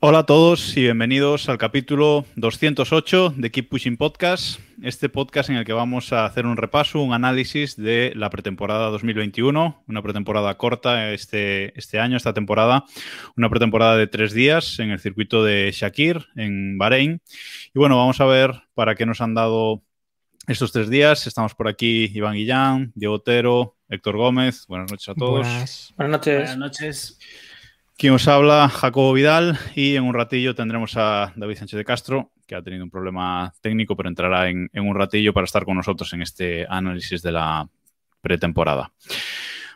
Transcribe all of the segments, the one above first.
Hola a todos y bienvenidos al capítulo 208 de Keep Pushing Podcast, este podcast en el que vamos a hacer un repaso, un análisis de la pretemporada 2021, una pretemporada corta este, este año, esta temporada, una pretemporada de tres días en el circuito de Shakir, en Bahrein. Y bueno, vamos a ver para qué nos han dado estos tres días. Estamos por aquí Iván Guillán, Diego Otero, Héctor Gómez. Buenas noches a todos. Buenas. Buenas noches. Buenas noches. Quien os habla, Jacobo Vidal, y en un ratillo tendremos a David Sánchez de Castro, que ha tenido un problema técnico, pero entrará en, en un ratillo para estar con nosotros en este análisis de la pretemporada.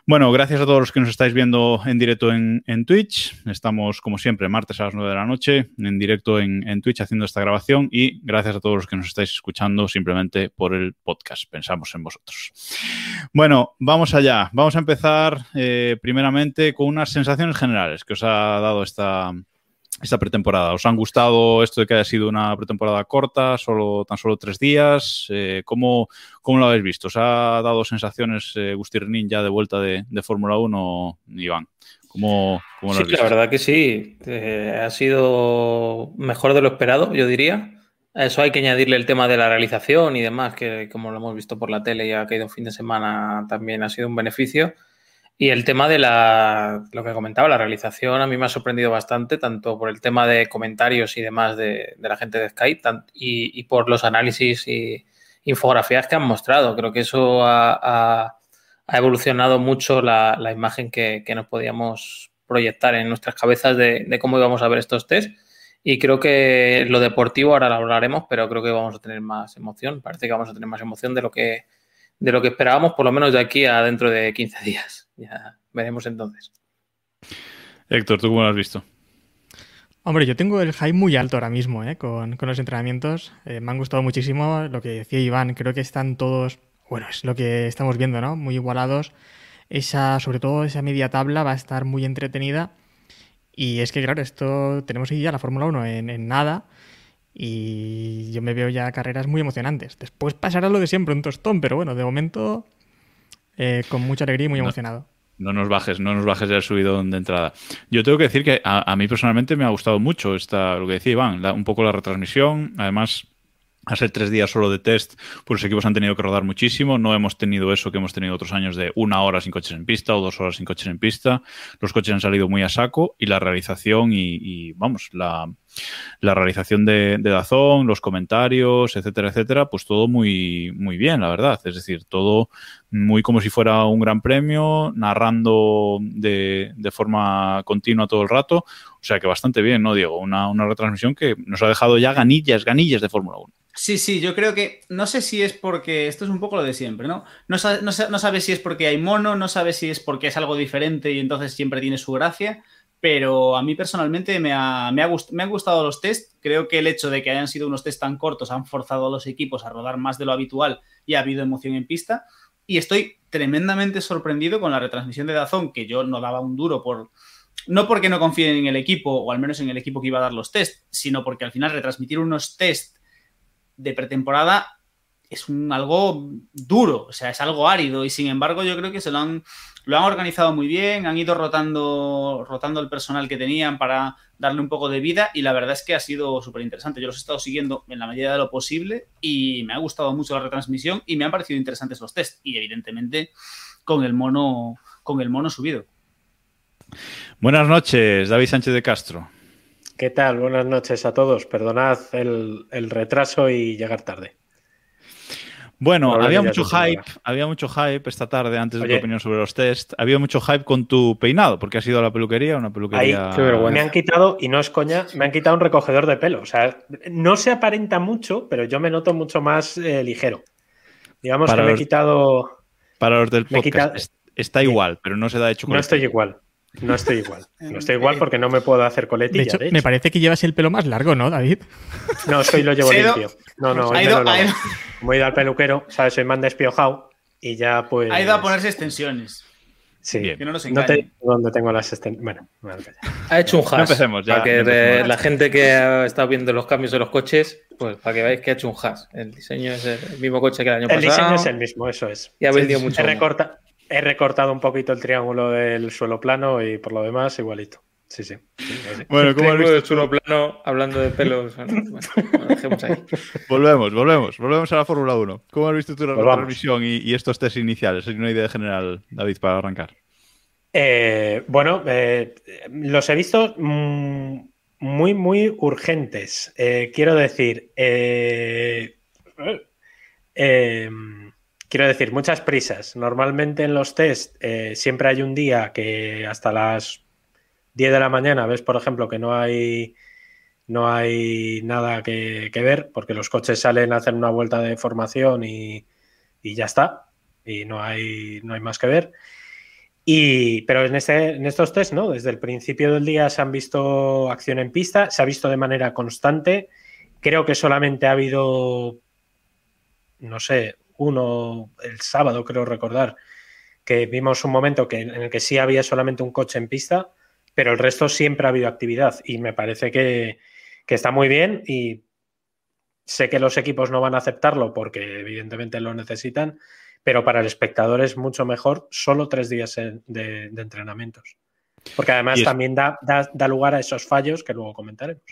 Bueno, gracias a todos los que nos estáis viendo en directo en, Twitch. Estamos, como siempre, martes a las 9 de la noche, en directo en, en, Twitch haciendo esta grabación. Y gracias a todos los que nos estáis escuchando simplemente por el podcast. Pensamos en vosotros. Bueno, vamos allá. Vamos a empezar eh, primeramente con unas sensaciones generales que os ha dado esta, esta pretemporada. ¿Os han gustado esto de que haya sido una pretemporada corta, solo tan solo tres días? Eh, ¿cómo, ¿cómo, lo habéis visto? ¿Os ha dado sensaciones eh, Gustirnin ya de vuelta de, de Fórmula 1, Iván? ¿Cómo, cómo lo sí, has visto? la verdad que sí. Eh, ha sido mejor de lo esperado, yo diría. A eso hay que añadirle el tema de la realización y demás, que como lo hemos visto por la tele y ha caído un fin de semana, también ha sido un beneficio. Y el tema de la, lo que comentaba, la realización, a mí me ha sorprendido bastante, tanto por el tema de comentarios y demás de, de la gente de Skype y, y, por los análisis y infografías que han mostrado. Creo que eso ha, ha, ha evolucionado mucho la, la imagen que, que, nos podíamos proyectar en nuestras cabezas de, de, cómo íbamos a ver estos test. Y creo que lo deportivo ahora lo hablaremos, pero creo que vamos a tener más emoción. Parece que vamos a tener más emoción de lo que, de lo que esperábamos, por lo menos de aquí a dentro de 15 días. Ya veremos entonces. Héctor, ¿tú cómo lo has visto? Hombre, yo tengo el hype muy alto ahora mismo ¿eh? con, con, los entrenamientos. Eh, me han gustado muchísimo lo que decía Iván. Creo que están todos, bueno, es lo que estamos viendo, ¿no? Muy igualados. Esa, sobre todo esa media tabla va a estar muy entretenida. Y es que, claro, esto tenemos aquí ya la Fórmula 1 en, en, nada. Y yo me veo ya carreras muy emocionantes. Después pasará lo de siempre, un tostón, pero bueno, de momento eh, con mucha alegría y muy no, emocionado. No nos bajes, no nos bajes del subidón de entrada. Yo tengo que decir que a, a mí personalmente me ha gustado mucho esta, lo que decía Iván, la, un poco la retransmisión. Además, a ser tres días solo de test, pues los equipos han tenido que rodar muchísimo. No hemos tenido eso que hemos tenido otros años de una hora sin coches en pista o dos horas sin coches en pista. Los coches han salido muy a saco y la realización y, y vamos, la, la, realización de, Dazón, los comentarios, etcétera, etcétera, pues todo muy, muy bien, la verdad. Es decir, todo muy como si fuera un gran premio, narrando de, forma continua todo el rato. O sea que bastante bien, ¿no, Diego? Una, una retransmisión que nos ha dejado ya ganillas, ganillas de Fórmula 1. Sí, sí, yo creo que no sé si es porque esto es un poco lo de siempre, ¿no? No, no, no sabe si es porque hay mono, no sabe si es porque es algo diferente y entonces siempre tiene su gracia, pero a mí personalmente me, ha, me, ha me han gustado los test. Creo que el hecho de que hayan sido unos test tan cortos han forzado a los equipos a rodar más de lo habitual y ha habido emoción en pista. Y estoy tremendamente sorprendido con la retransmisión de Dazón, que yo no daba un duro por, no porque no confíen en el equipo, o al menos en el equipo que iba a dar los test, sino porque al final retransmitir unos test de pretemporada es un algo duro, o sea, es algo árido y sin embargo yo creo que se lo han, lo han organizado muy bien, han ido rotando, rotando el personal que tenían para darle un poco de vida y la verdad es que ha sido súper interesante. Yo los he estado siguiendo en la medida de lo posible y me ha gustado mucho la retransmisión y me han parecido interesantes los test y evidentemente con el mono, con el mono subido. Buenas noches, David Sánchez de Castro. ¿Qué tal? Buenas noches a todos. Perdonad el, el retraso y llegar tarde. Bueno, había mucho hype, había mucho hype esta tarde antes de tu opinión sobre los test. Había mucho hype con tu peinado, porque has ido a la peluquería, una peluquería. Ahí, me han quitado, y no es coña, me han quitado un recogedor de pelo. O sea, no se aparenta mucho, pero yo me noto mucho más eh, ligero. Digamos para que me he quitado. Para los del podcast, quitado... está igual, pero no se da hecho No estoy igual. No estoy igual. No estoy igual porque no me puedo hacer De coletilla. hecho, de hecho. me parece que llevas el pelo más largo, ¿no, David? No, soy lo llevo limpio. No, no, hoy me ido- lo ido- Como he ido al peluquero, ¿sabes? Soy man despiojado y ya pues. Ha ido a ponerse extensiones. Sí. Bien. Que no nos No te engañen. dónde tengo las extensiones. Bueno, me voy a callar. Ha hecho un hash. No empecemos, ya, Para que no empecemos. eh, la gente que ha estado viendo los cambios de los coches, pues para que veáis que ha hecho un hash. El diseño es el mismo coche que el año El pasado. diseño es el mismo, eso es. Y ha vendido Sí, mucho He, recorta- he recortado un poquito el triángulo del suelo plano y por lo demás igualito. Sí, sí. Sí, sí. Bueno, ¿cómo has Tengo visto? el chulo plano hablando de pelos. Bueno, bueno, lo dejemos ahí. Volvemos, volvemos, volvemos a la Fórmula 1. ¿Cómo has visto tu Volvamos. retransmisión y, y estos test iniciales? Hay una idea general, David, para arrancar. Eh, bueno, eh, los he visto mm, muy, muy urgentes. Eh, quiero decir, eh, eh, quiero decir, muchas prisas. Normalmente en los test eh, siempre hay un día que hasta las 10 de la mañana ves, por ejemplo, que no hay, no hay nada que, ver porque los coches salen a hacer una vuelta de formación y, y ya está. Y no hay, no hay más que ver. Y, pero en, este, en estos test, ¿no? Desde el principio del día se han visto acción en pista, se ha visto de manera constante. Creo que solamente ha habido, no sé, uno el sábado, creo recordar, que vimos un momento que, en el que sí había solamente un coche en pista, pero el resto siempre ha habido actividad y me parece que, que está muy bien y sé que los equipos no van a aceptarlo porque evidentemente lo necesitan, pero para el espectador es mucho mejor solo tres días de, de entrenamientos. Porque además también da, da- da lugar a esos fallos que luego comentaremos.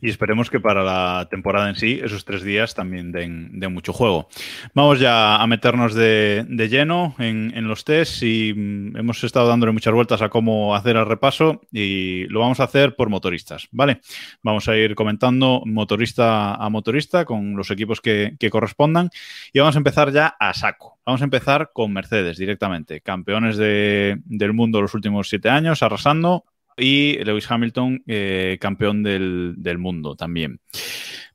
Y esperemos que para la temporada en sí, esos tres días también den, mucho juego. Vamos ya a meternos de, lleno en, los tests y mm, hemos estado dándole muchas vueltas a cómo hacer el repaso y lo vamos a hacer por motoristas, ¿vale? Vamos a ir comentando motorista a motorista con los equipos que, correspondan y vamos a empezar ya a saco. Vamos a empezar con Mercedes directamente, campeones de- del mundo los últimos siete años, arrasando y Lewis Hamilton, eh, campeón del, del mundo también.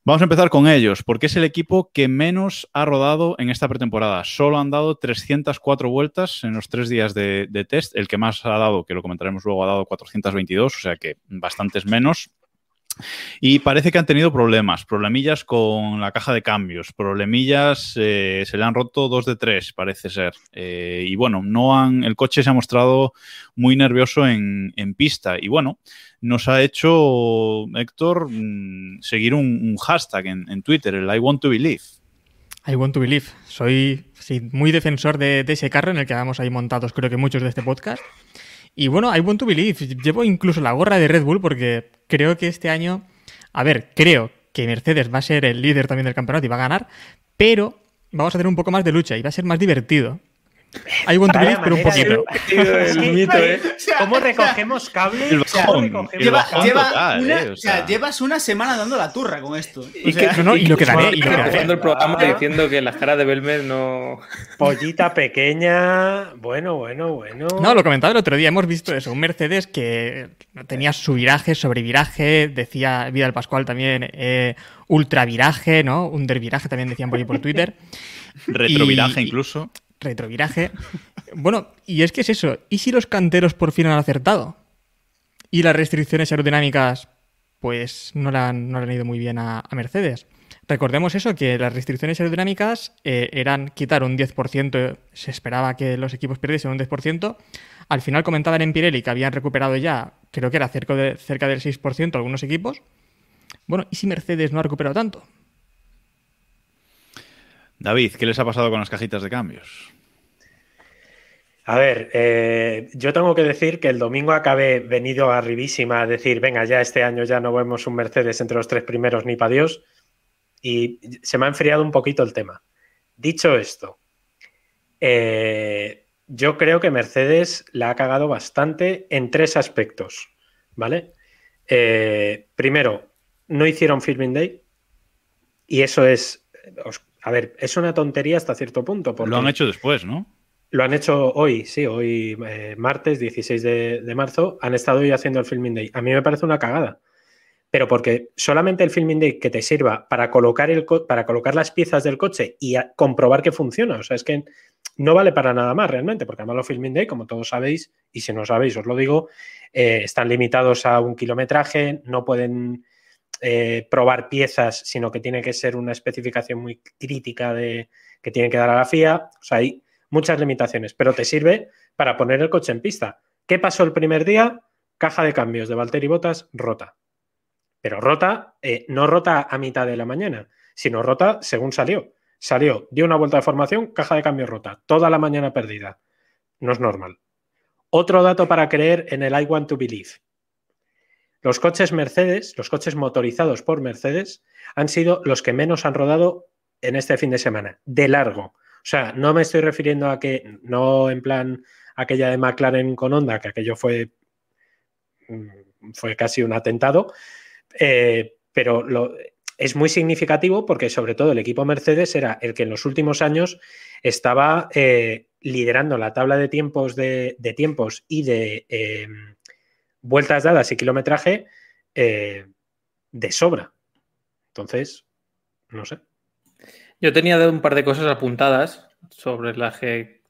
Vamos a empezar con ellos, porque es el equipo que menos ha rodado en esta pretemporada. Solo han dado 304 vueltas en los tres días de, de test. El que más ha dado, que lo comentaremos luego, ha dado 422, o sea que bastantes menos. Y parece que han tenido problemas, problemillas con la caja de cambios, problemillas, eh, se le han roto dos de tres, parece ser. Eh, y bueno, no han, el coche se ha mostrado muy nervioso en, pista. Y bueno, nos ha hecho, Héctor, mm, seguir un, hashtag en, Twitter, el I want to believe. I want to believe. Soy muy defensor de, de ese carro en el que vamos ahí montados, creo que muchos de este podcast. Y bueno, I want to believe. Llevo incluso la gorra de Red Bull porque creo que este año, a ver, creo que Mercedes va a ser el líder también del campeonato y va a ganar, pero vamos a tener un poco más de lucha y va a ser más divertido. To Vaya believe, pero un poquito. de- El mito, ¿eh? ¿Cómo recogemos cable? El O sea, bajón, ¿cómo recogemos el Lleva- bajón lleva total, una- eh, o sea, llevas una semana dando la turra con esto. O Y, sea, que- no, no, y lo que daré, y lo que daré. Empezando el programa diciendo que las caras de Belmer no. Pollita pequeña. Bueno, bueno, bueno. No, lo comentaba el otro día, hemos visto eso, un Mercedes que tenía su viraje, sobreviraje, decía Vidal Pascual también, eh, ultraviraje, ¿no? Underviraje también decían por ahí por Twitter. Retroviraje Y- incluso. Retroviraje. Bueno, y es que es eso, ¿y si los canteros por fin han acertado? Y las restricciones aerodinámicas, pues no le han, no han ido muy bien a, a Mercedes. Recordemos eso, que las restricciones aerodinámicas eh, eran quitar un 10%, se esperaba que los equipos perdiesen un 10%. Al final comentaban en Pirelli que habían recuperado ya, creo que era cerca, de, cerca del 6% algunos equipos. Bueno, ¿y si Mercedes no ha recuperado tanto? David, ¿qué les ha pasado con las cajitas de cambios? A ver, eh, yo tengo que decir que el domingo acabé venido arribísima a decir, venga, ya este año ya no vemos un Mercedes entre los tres primeros ni para Dios. Y se me ha enfriado un poquito el tema. Dicho esto, eh, yo creo que Mercedes la ha cagado bastante en tres aspectos, ¿vale? Eh, primero, no hicieron Filming Day y eso es, os- a ver, es una tontería hasta cierto punto. Porque Lo han hecho después, ¿no? lo han hecho hoy, sí, hoy eh, martes 16 de, de marzo, han estado hoy haciendo el Filming Day. A mí me parece una cagada. pero porque solamente el filming day que te sirva para colocar, el para colocar las piezas del coche y comprobar que funciona. O sea, es que no vale para nada más realmente, porque además los filming day, como todos sabéis, y si no sabéis, os lo digo, eh, están limitados a un kilometraje, no pueden eh, probar piezas, sino que tiene que ser una especificación muy crítica de que tiene que dar a la FIA. O sea, hay muchas limitaciones, pero te sirve para poner el coche en pista. ¿Qué pasó el primer día? Caja de cambios de Valtteri Botas rota. Pero rota, eh, no rota a mitad de la mañana, sino rota según salió. Salió, dio una vuelta de formación, caja de cambios rota, toda la mañana perdida. No es normal. Otro dato para creer en el I want to believe. Los coches Mercedes, los coches motorizados por Mercedes, han sido los que menos han rodado en este fin de semana, de largo. O sea, no me estoy refiriendo a que, no en plan aquella de McLaren con Honda, que aquello fue, mm, fue casi un atentado, eh, pero lo, es muy significativo porque sobre todo el equipo Mercedes era el que en los últimos años estaba eh, liderando la tabla de tiempos, de, tiempos y de em, vueltas dadas y kilometraje eh, de sobra. Entonces, no sé. Yo tenía un par de cosas apuntadas sobre las que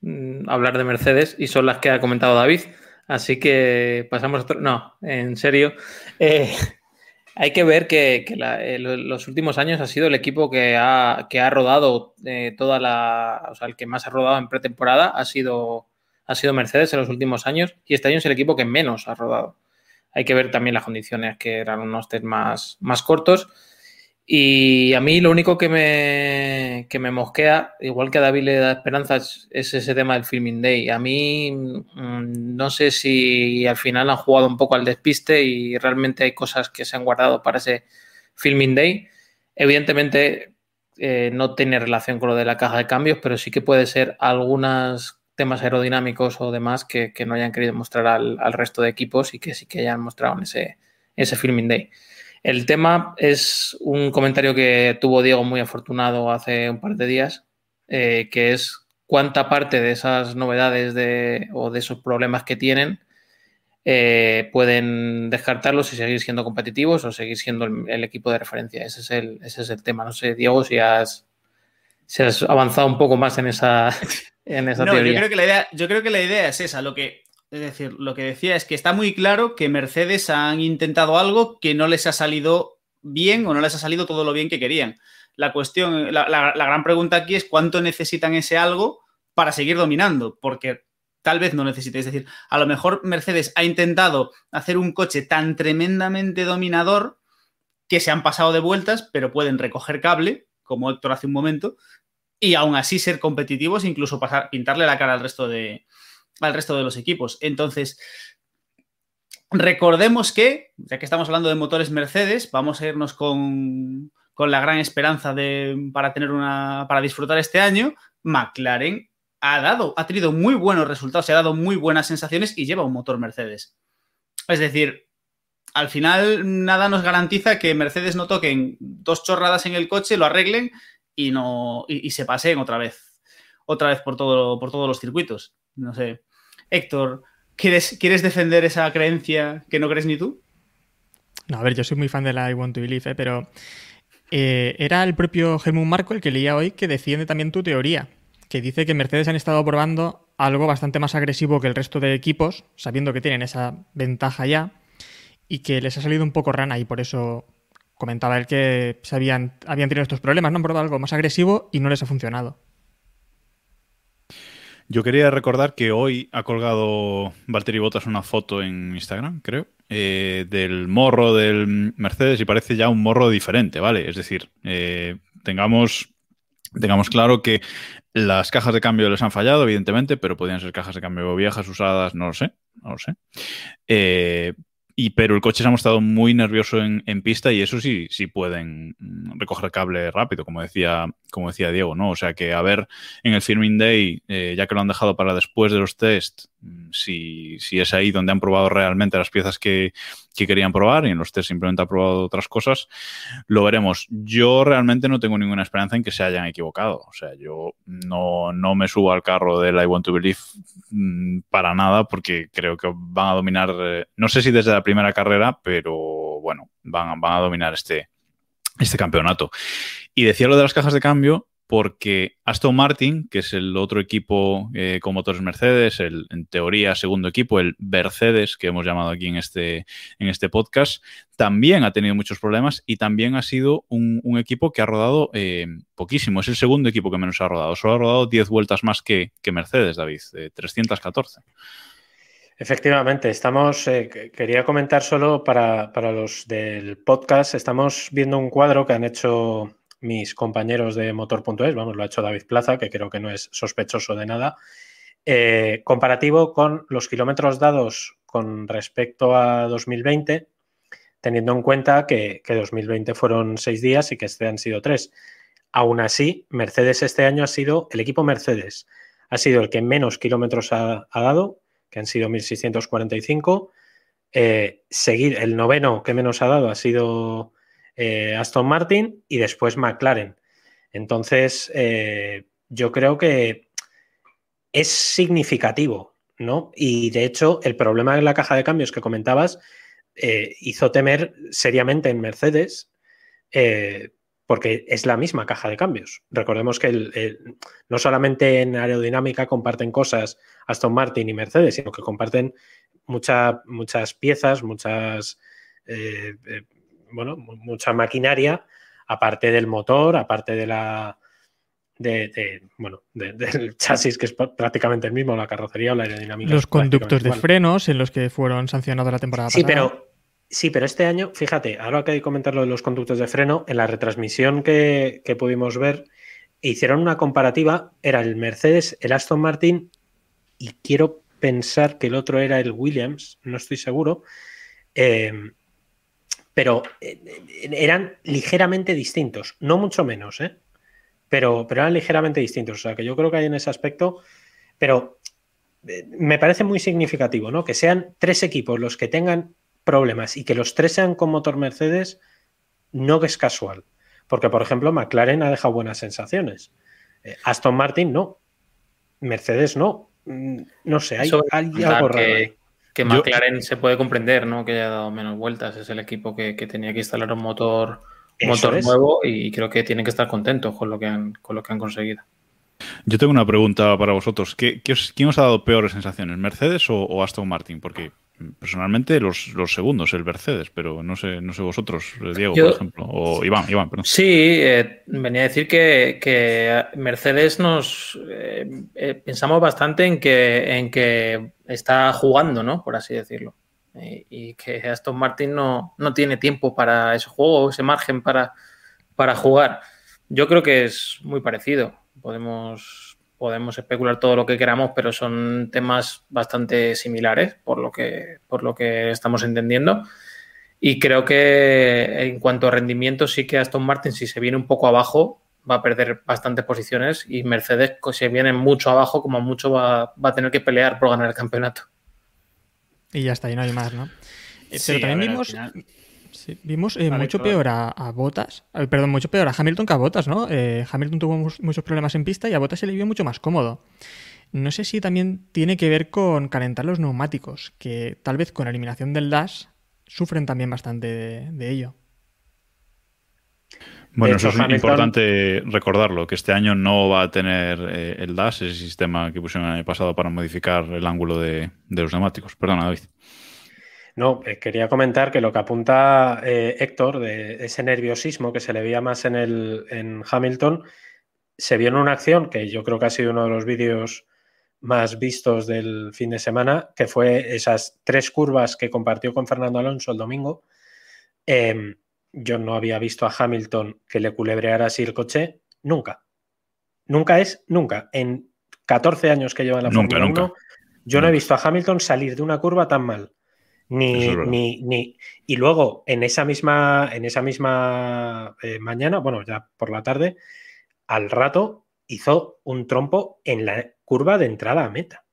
mm, hablar de Mercedes y son las que ha comentado David. Así que pasamos otro. No, en serio. Eh, hay que ver que, eh, los últimos años ha sido el equipo que ha, que ha rodado toda la. O sea, el que más ha rodado en pretemporada ha sido, ha sido Mercedes en los últimos años y este año es el equipo que menos ha rodado. Hay que ver también las condiciones que eran unos test más, más cortos. Y a mí lo único que me, que me mosquea, igual que a David le da esperanzas, es ese tema del Filming Day. A mí mm, no sé si al final han jugado un poco al despiste y realmente hay cosas que se han guardado para ese Filming Day. Evidentemente eh, no tiene relación con lo de la caja de cambios, pero sí que puede ser algunos temas aerodinámicos o demás que, no hayan querido mostrar al, al, resto de equipos y que sí que hayan mostrado en ese, ese Filming Day. El tema es un comentario que tuvo Diego muy afortunado hace un par de días, eh, que es cuánta parte de esas novedades de, o de esos problemas que tienen eh, pueden descartarlos y seguir siendo competitivos o seguir siendo el, equipo de referencia. Ese es, el, ese es el tema. No sé, Diego, si has, si has avanzado un poco más en esa, en esa teoría. Yo creo, que la idea, yo creo que la idea es esa. Lo que, es decir, lo que decía es que está muy claro que Mercedes han intentado algo que no les ha salido bien o no les ha salido todo lo bien que querían. La cuestión, la, gran pregunta aquí es cuánto necesitan ese algo para seguir dominando, porque tal vez no necesite. Es decir, a lo mejor Mercedes ha intentado hacer un coche tan tremendamente dominador que se han pasado de vueltas, pero pueden recoger cable, como Héctor hace un momento, y aún así ser competitivos, incluso pasar, pintarle la cara al resto de, al resto de los equipos. Entonces, recordemos que, ya que estamos hablando de motores Mercedes, vamos a irnos con, la gran esperanza de, para tener una, para disfrutar este año. McLaren ha dado, ha tenido muy buenos resultados, se ha dado muy buenas sensaciones y lleva un motor Mercedes. Es decir, al final nada nos garantiza que Mercedes no toquen dos chorradas en el coche, lo arreglen y no y, se paseen otra vez, otra vez por todo, por todos los circuitos. No sé. Héctor, ¿quieres, ¿quieres defender esa creencia que no crees ni tú? No, a ver, yo soy muy fan de la I Want to Believe, ¿eh? pero eh, era el propio Helmut Marco el que leía hoy que defiende también tu teoría, que dice que Mercedes han estado probando algo bastante más agresivo que el resto de equipos, sabiendo que tienen esa ventaja ya, y que les ha salido un poco rana y por eso comentaba él que habían, habían tenido estos problemas, no han probado algo más agresivo y no les ha funcionado. Yo quería recordar que hoy ha colgado Valtteri Bottas una foto en Instagram, creo, eh, del morro del Mercedes y parece ya un morro diferente, ¿vale? Es decir, eh, tengamos, tengamos claro que las cajas de cambio les han fallado, evidentemente, pero podrían ser cajas de cambio viejas, usadas, no lo sé, no lo sé. Eh, y, pero el coche se ha mostrado muy nervioso en, pista y eso sí, sí pueden mm, recoger cable rápido, como decía, como decía Diego, ¿no? O sea que a ver en el Firming Day, eh, ya que lo han dejado para después de los test, mm, si, si es ahí donde han probado realmente las piezas que, que querían probar y en los test simplemente han probado otras cosas, lo veremos. Yo realmente no tengo ninguna esperanza en que se hayan equivocado. O sea, yo no, no me subo al carro del I Want to Believe mm, para nada porque creo que van a dominar, eh, no sé si desde la primera carrera, pero bueno, van, van a dominar este, este campeonato. Y decía lo de las cajas de cambio porque Aston Martin, que es el otro equipo eh, con motores Mercedes, el en teoría segundo equipo, el Mercedes, que hemos llamado aquí en este, en este podcast, también ha tenido muchos problemas y también ha sido un, equipo que ha rodado eh, poquísimo. Es el segundo equipo que menos ha rodado. Solo ha rodado 10 vueltas más que, que Mercedes, David, eh, 314. Efectivamente, estamos, eh, quería comentar solo para, para, los del podcast, estamos viendo un cuadro que han hecho mis compañeros de motor.es, vamos, lo ha hecho David Plaza, que creo que no es sospechoso de nada, eh, comparativo con los kilómetros dados con respecto a 2020, teniendo en cuenta que, que 2020 fueron seis días y que este han sido tres. Aún así, Mercedes este año ha sido, el equipo Mercedes ha sido el que menos kilómetros ha, dado, que han sido 1.645. Eh, seguir, el noveno que menos ha dado ha sido eh, Aston Martin y después McLaren. Entonces, eh, yo creo que es significativo, ¿no? Y de hecho, el problema en la caja de cambios que comentabas eh, hizo temer seriamente en Mercedes, porque es la misma caja de cambios. Recordemos que no solamente en aerodinámica comparten cosas Aston Martin y Mercedes, sino que comparten mucha, muchas piezas, muchas bueno, mucha maquinaria, aparte del motor, aparte de la. De, de bueno, de, del chasis, que es prácticamente el mismo, la carrocería o la aerodinámica. Los conductos de igual. frenos en los que fueron sancionados la temporada sí, pasada. Pero, sí, pero este año, fíjate, ahora que hay que comentar lo de los conductos de freno, en la retransmisión que, que pudimos ver, hicieron una comparativa, era el Mercedes, el Aston Martin, y quiero pensar que el otro era el Williams, no estoy seguro. Eh, pero eh, eran ligeramente distintos, no mucho menos, ¿eh? pero, pero eran ligeramente distintos. O sea, que yo creo que hay en ese aspecto, pero eh, me parece muy significativo, ¿no? Que sean tres equipos los que tengan problemas y que los tres sean con motor Mercedes, no es casual. Porque, por ejemplo, McLaren ha dejado buenas sensaciones. Eh, Aston Martin no. Mercedes no. Mm, No sé, hay, hay algo raro que McLaren Yo, se puede comprender, ¿no? Que haya dado menos vueltas. Es el equipo que, que tenía que instalar un motor, motor es. nuevo y creo que tienen que estar contentos con lo que han, con lo que han conseguido. Yo tengo una pregunta para vosotros. ¿Qué, qué os, ¿Quién os ha dado peores sensaciones, Mercedes o, o Aston Martin? Porque personalmente los, los, segundos, el Mercedes, pero no sé, no sé vosotros, Diego, Yo, por ejemplo, o Iván, Iván, perdón. Sí, eh, venía a decir que, que Mercedes nos eh, eh, pensamos bastante en que, en que está jugando, ¿no? Por así decirlo. Y, y, que Aston Martin no, no tiene tiempo para ese juego, ese margen para, para jugar. Yo creo que es muy parecido. Podemos podemos especular todo lo que queramos, pero son temas bastante similares por lo que, por lo que estamos entendiendo. Y creo que en cuanto a rendimiento, sí que Aston Martin, si se viene un poco abajo, va a perder bastantes posiciones y Mercedes, si viene mucho abajo, como mucho va, va a tener que pelear por ganar el campeonato. Y ya está, y no hay más, ¿no? Sí, pero también vimos, Sí, vimos eh, mucho peor a, a Botas, eh, perdón, mucho peor a Hamilton que a Botas, ¿no? Eh, Hamilton tuvo muchos problemas en pista y a Botas se le vio mucho más cómodo. No sé si también tiene que ver con calentar los neumáticos, que tal vez con la eliminación del dash sufren también bastante de, de ello. Bueno, hecho, eso es Hamilton... importante recordarlo, que este año no va a tener eh, el DAS, ese sistema que pusieron el año pasado para modificar el ángulo de, de los neumáticos. Perdona, David. No, eh, quería comentar que lo que apunta eh, Héctor de ese nerviosismo que se le veía más en, el, en Hamilton, se vio en una acción que yo creo que ha sido uno de los vídeos más vistos del fin de semana, que fue esas tres curvas que compartió con Fernando Alonso el domingo. Eh, yo no había visto a Hamilton que le culebreara así el coche nunca. Nunca es, nunca. En 14 años que lleva en la nunca, Fórmula 1, nunca. yo no he visto a Hamilton salir de una curva tan mal. Ni, es ni, ni, y luego en esa misma, en esa misma eh, mañana, bueno, ya por la tarde, al rato hizo un trompo en la curva de entrada a meta.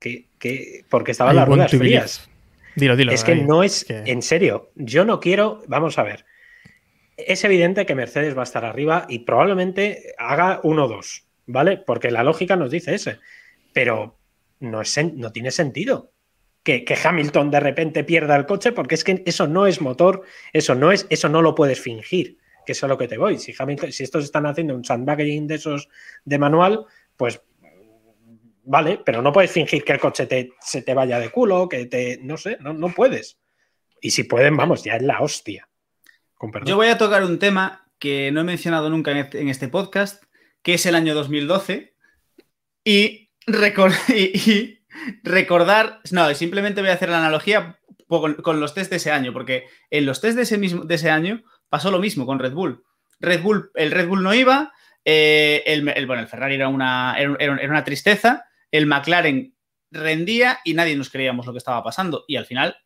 Que, que porque estaban las ruedas frías. Dilo, dilo. Es que ahí, no es, que... en serio, yo no quiero, vamos a ver. Es evidente que Mercedes va a estar arriba y probablemente haga 1-2, ¿vale? Porque la lógica nos dice ese. Pero no, es, no tiene sentido que, Hamilton de repente pierda el coche, porque es que eso no es motor, eso no es, eso no lo puedes fingir, que eso es lo que te voy. Si estos están haciendo un sandbagging de esos de manual, pues vale, pero no puedes fingir que el coche te, se te vaya de culo, que te. No sé, no, no puedes. Y si pueden, vamos, ya es la hostia. Yo voy a tocar un tema que no he mencionado nunca en este, este podcast, que es el año 2012. Y, y, recordar. No, simplemente voy a hacer la analogía con, los test de ese año, porque en los test de ese, mismo, de ese año pasó lo mismo con Red Bull. Red Bull, el Red Bull no iba, eh, el, bueno, el Ferrari era una, era, una tristeza, el McLaren rendía y nadie nos creíamos lo que estaba pasando. Y al final,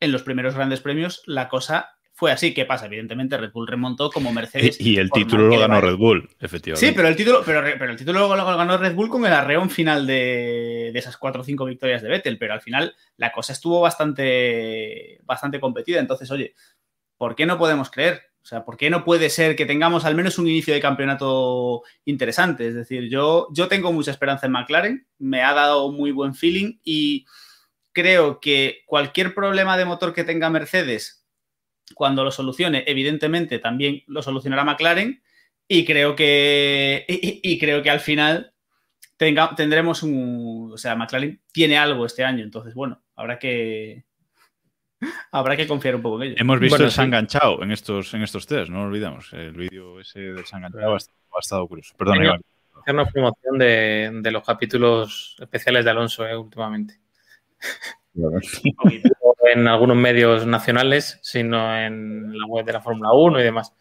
en los primeros grandes premios, la cosa fue así. ¿Qué pasa? Evidentemente, Red Bull remontó como Mercedes. Y, el título lo ganó Red Bull, efectivamente. Sí, pero el título, pero, pero el título lo ganó Red Bull con el arreón final de, de, esas cuatro o cinco victorias de Vettel. Pero al final la cosa estuvo bastante, bastante competida. Entonces, oye, ¿por qué no podemos creer? O sea, ¿por qué no puede ser que tengamos al menos un inicio de campeonato interesante? Es decir, yo, yo tengo mucha esperanza en McLaren, me ha dado muy buen feeling y creo que cualquier problema de motor que tenga Mercedes, cuando lo solucione, evidentemente también lo solucionará McLaren y creo que, y, creo que al final tenga, tendremos un... O sea, McLaren tiene algo este año, entonces, bueno, habrá que, Habrá que confiar un poco en ello. Hemos visto el Sanganchao en estos, en estos test, no lo olvidamos. El vídeo ese del Sanganchao ha, estado curioso. Perdón, Iván. Hacernos promoción de, de, los capítulos especiales de Alonso eh, últimamente. en algunos medios nacionales, sino en la web de la Fórmula 1 y demás.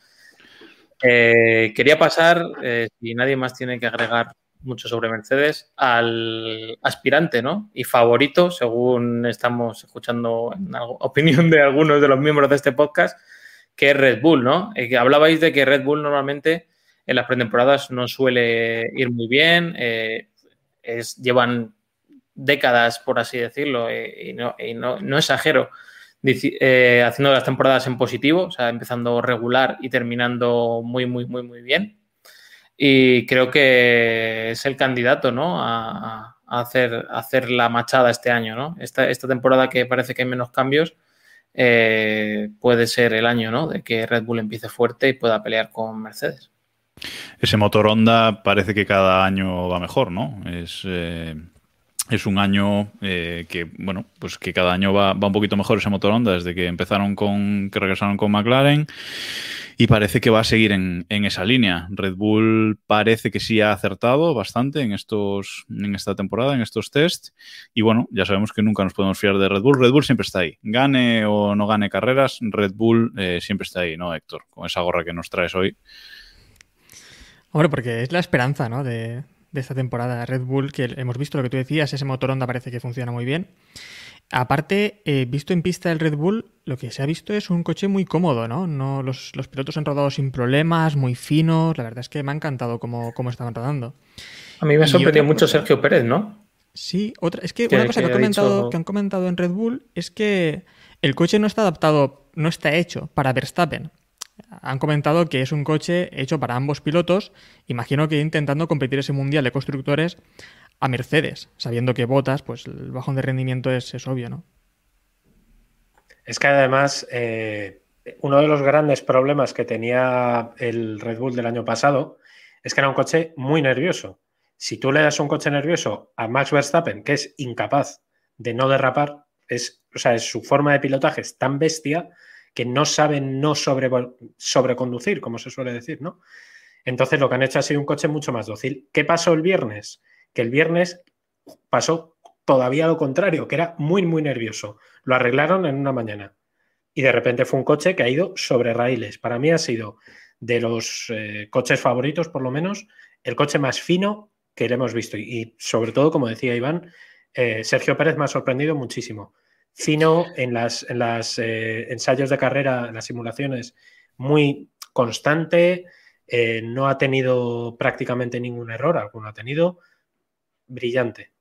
Eh, quería pasar, eh, si nadie más tiene que agregar mucho sobre Mercedes, al aspirante, ¿no? Y favorito, según estamos escuchando en opinión de algunos de los miembros de este podcast, que es Red Bull, ¿no? Eh, hablabais de que Red Bull normalmente en las pretemporadas no suele ir muy bien, eh, llevan décadas, por así decirlo, eh, y, no, no, exagero, haciendo las temporadas en positivo, o sea, empezando regular y terminando muy, muy, muy, muy bien y creo que es el candidato ¿no? a, hacer, hacer la machada este año. ¿no? Esta, esta temporada que parece que hay menos cambios eh, puede ser el año ¿no? de que Red Bull empiece fuerte y pueda pelear con Mercedes. Ese motor Honda parece que cada año va mejor, ¿no? Es, eh, es un año eh, que, bueno, pues que cada año va, va, un poquito mejor ese motor Honda desde que empezaron con, que regresaron con McLaren y parece que va a seguir en, esa línea. Red Bull parece que sí ha acertado bastante en, estos, en esta temporada, en estos tests. Y bueno, ya sabemos que nunca nos podemos fiar de Red Bull. Red Bull siempre está ahí. Gane o no gane carreras, Red Bull eh, siempre está ahí, ¿no, Héctor? Con esa gorra que nos traes hoy. Hombre, porque es la esperanza, ¿no? De, de esta temporada. Red Bull, que hemos visto lo que tú decías, ese motor Honda parece que funciona muy bien. Aparte, eh, visto en pista el Red Bull, lo que se ha visto es un coche muy cómodo, ¿no? no los, pilotos han rodado sin problemas, muy finos. La verdad es que me ha encantado cómo, cómo estaban rodando. A mí me ha sorprendido mucho Sergio Pérez, ¿no? Sí, otra, es que, una cosa que, comentado, que han comentado en Red Bull es que el coche no está adaptado, no está hecho para Verstappen. Han comentado que es un coche hecho para ambos pilotos, imagino que intentando competir ese mundial de constructores a Mercedes, sabiendo que botas, pues el bajón de rendimiento es, obvio, ¿no? Es que además, eh, uno de los grandes problemas que tenía el Red Bull del año pasado es que era un coche muy nervioso. Si tú le das un coche nervioso a Max Verstappen, que es incapaz de no derrapar, es, o sea, es su forma de pilotaje es tan bestia que no sabe no sobre, sobreconducir, como se suele decir, ¿no? Entonces lo que han hecho ha sido un coche mucho más dócil. ¿Qué pasó el viernes? que el viernes pasó todavía lo contrario, que era muy, muy nervioso. Lo arreglaron en una mañana. Y de repente fue un coche que ha ido sobre raíles. Para mí ha sido de los eh, coches favoritos, por lo menos, el coche más fino que le hemos visto. Y, sobre todo, como decía Iván, eh, Sergio Pérez me ha sorprendido muchísimo. Fino en las, eh, ensayos de carrera, en las simulaciones, muy constante, no ha tenido prácticamente ningún error, alguno ha tenido brillante.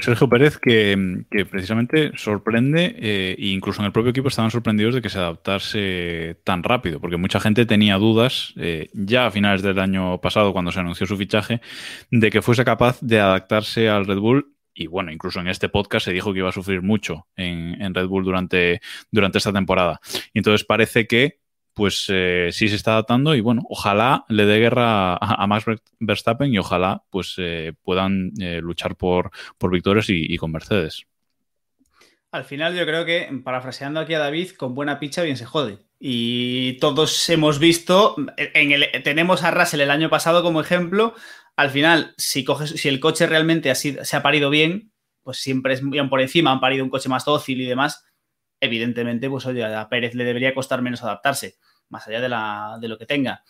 Sergio Pérez, que, precisamente sorprende, eh, e incluso en el propio equipo estaban sorprendidos de que se adaptase tan rápido, porque mucha gente tenía dudas eh, ya a finales del año pasado, cuando se anunció su fichaje, de que fuese capaz de adaptarse al Red Bull y bueno, incluso en este podcast se dijo que iba a sufrir mucho en, Red Bull durante, durante esta temporada. Y entonces parece que pues eh, sí se está adaptando y bueno, ojalá le dé guerra a, Max Verstappen y ojalá pues eh, puedan eh, luchar por, por victorias y, con Mercedes. Al final yo creo que, parafraseando aquí a David, con buena picha bien se jode. Y todos hemos visto, en el, tenemos a Russell el año pasado como ejemplo, al final, si, coges, si el coche realmente se ha parido bien, pues siempre es por encima, han parido un coche más dócil y demás, evidentemente, pues oye, a Pérez le debería costar menos adaptarse, más allá de lo que tenga.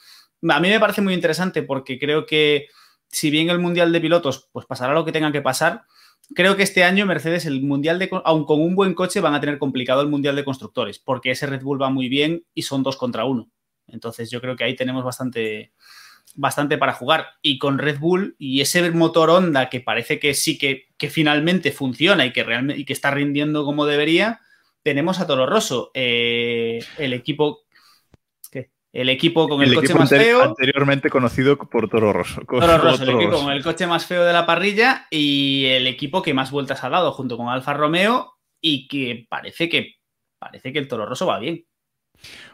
A mí me parece muy interesante porque creo que si bien el Mundial de Pilotos, pues pasará lo que tenga que pasar, creo que este año Mercedes, el Mundial de, aun con un buen coche, van a tener complicado el Mundial de Constructores, porque ese Red Bull va muy bien y son dos contra uno. Entonces yo creo que ahí tenemos bastante, bastante para jugar. Y con Red Bull y ese motor Honda que parece que sí que, finalmente funciona y que, realmente, y que está rindiendo como debería, tenemos a Toro Rosso, eh, el equipo el equipo con el, coche más feo. Anteriormente conocido por Toro Rosso. Toro Rosso, el equipo con el coche más feo de la parrilla y el equipo que más vueltas ha dado junto con Alfa Romeo y que parece que parece que el Toro Rosso va bien.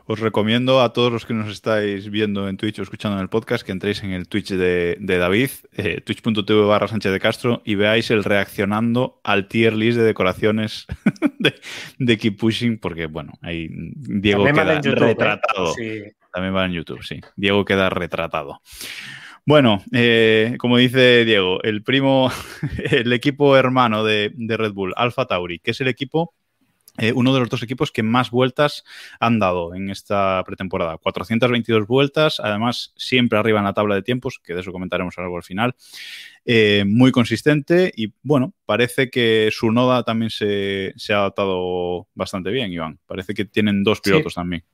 Os recomiendo a todos los que nos estáis viendo en Twitch o escuchando en el podcast que entréis en el Twitch de, David, eh, twitch.tv barra Sánchez de Castro, y veáis el reaccionando al tier list de decoraciones de, Keep Pushing, porque bueno, ahí Diego queda ¿eh? retratado. También va en YouTube, sí. Diego queda retratado. Bueno, eh, como dice Diego, el primo, el equipo hermano de, de Red Bull, Alfa Tauri, que es el equipo eh, uno de los dos equipos que más vueltas han dado en esta pretemporada. 422 vueltas, además siempre arriba en la tabla de tiempos, que de eso comentaremos algo al final. Eh, muy consistente y bueno, parece que su noda también se, ha adaptado bastante bien, Iván. Parece que tienen dos pilotos también.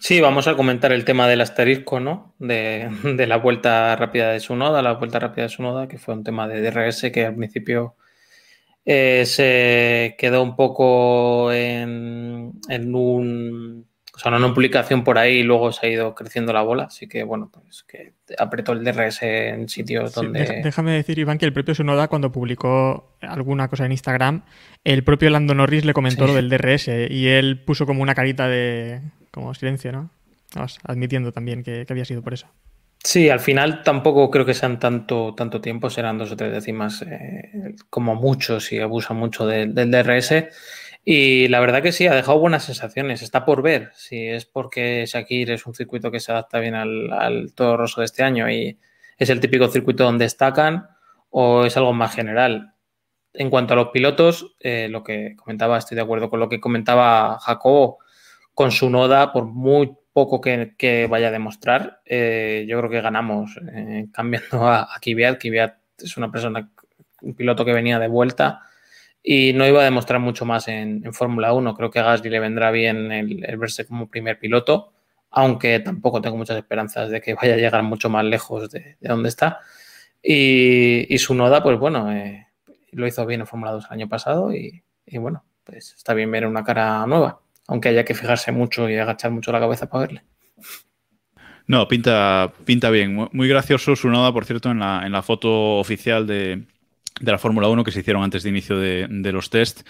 Sí, vamos a comentar el tema del asterisco, ¿no? De, de, la vuelta rápida de su noda, la vuelta rápida de su noda, que fue un tema de DRS que al principio eh, se quedó un poco en, un. O sea, una publicación por ahí y luego se ha ido creciendo la bola. Así que, bueno, pues que apretó el DRS en sitios donde. déjame decir, Iván, que el propio Sunoda, cuando publicó alguna cosa en Instagram, el propio Lando Norris le comentó lo del DRS y él puso como una carita de. como silencio, ¿no? admitiendo también que había sido por eso. Sí, al final tampoco creo que sean tanto, tanto tiempo, serán dos o tres décimas eh, como mucho si abusan mucho del DRS. Y la verdad que sí, ha dejado buenas sensaciones. Está por ver si es porque Shakir es un circuito que se adapta bien al, al todo roso de este año y es el típico circuito donde destacan o es algo más general. En cuanto a los pilotos, eh, lo que comentaba, estoy de acuerdo con lo que comentaba Jacobo con su noda, por muy poco que, vaya a demostrar, eh, yo creo que ganamos eh, cambiando a, a Kvyat. Kvyat es una persona, un piloto que venía de vuelta y no iba a demostrar mucho más en, Fórmula 1. Creo que a Gasly le vendrá bien el, verse como primer piloto, aunque tampoco tengo muchas esperanzas de que vaya a llegar mucho más lejos de, donde está. Y, su noda, pues bueno, eh, lo hizo bien en Fórmula 2 el año pasado y, y bueno, pues está bien ver una cara nueva aunque haya que fijarse mucho y agachar mucho la cabeza para verle. No, pinta, pinta bien. Muy gracioso su nada, por cierto, en la, en la foto oficial de, la Fórmula 1 que se hicieron antes de inicio de, de los test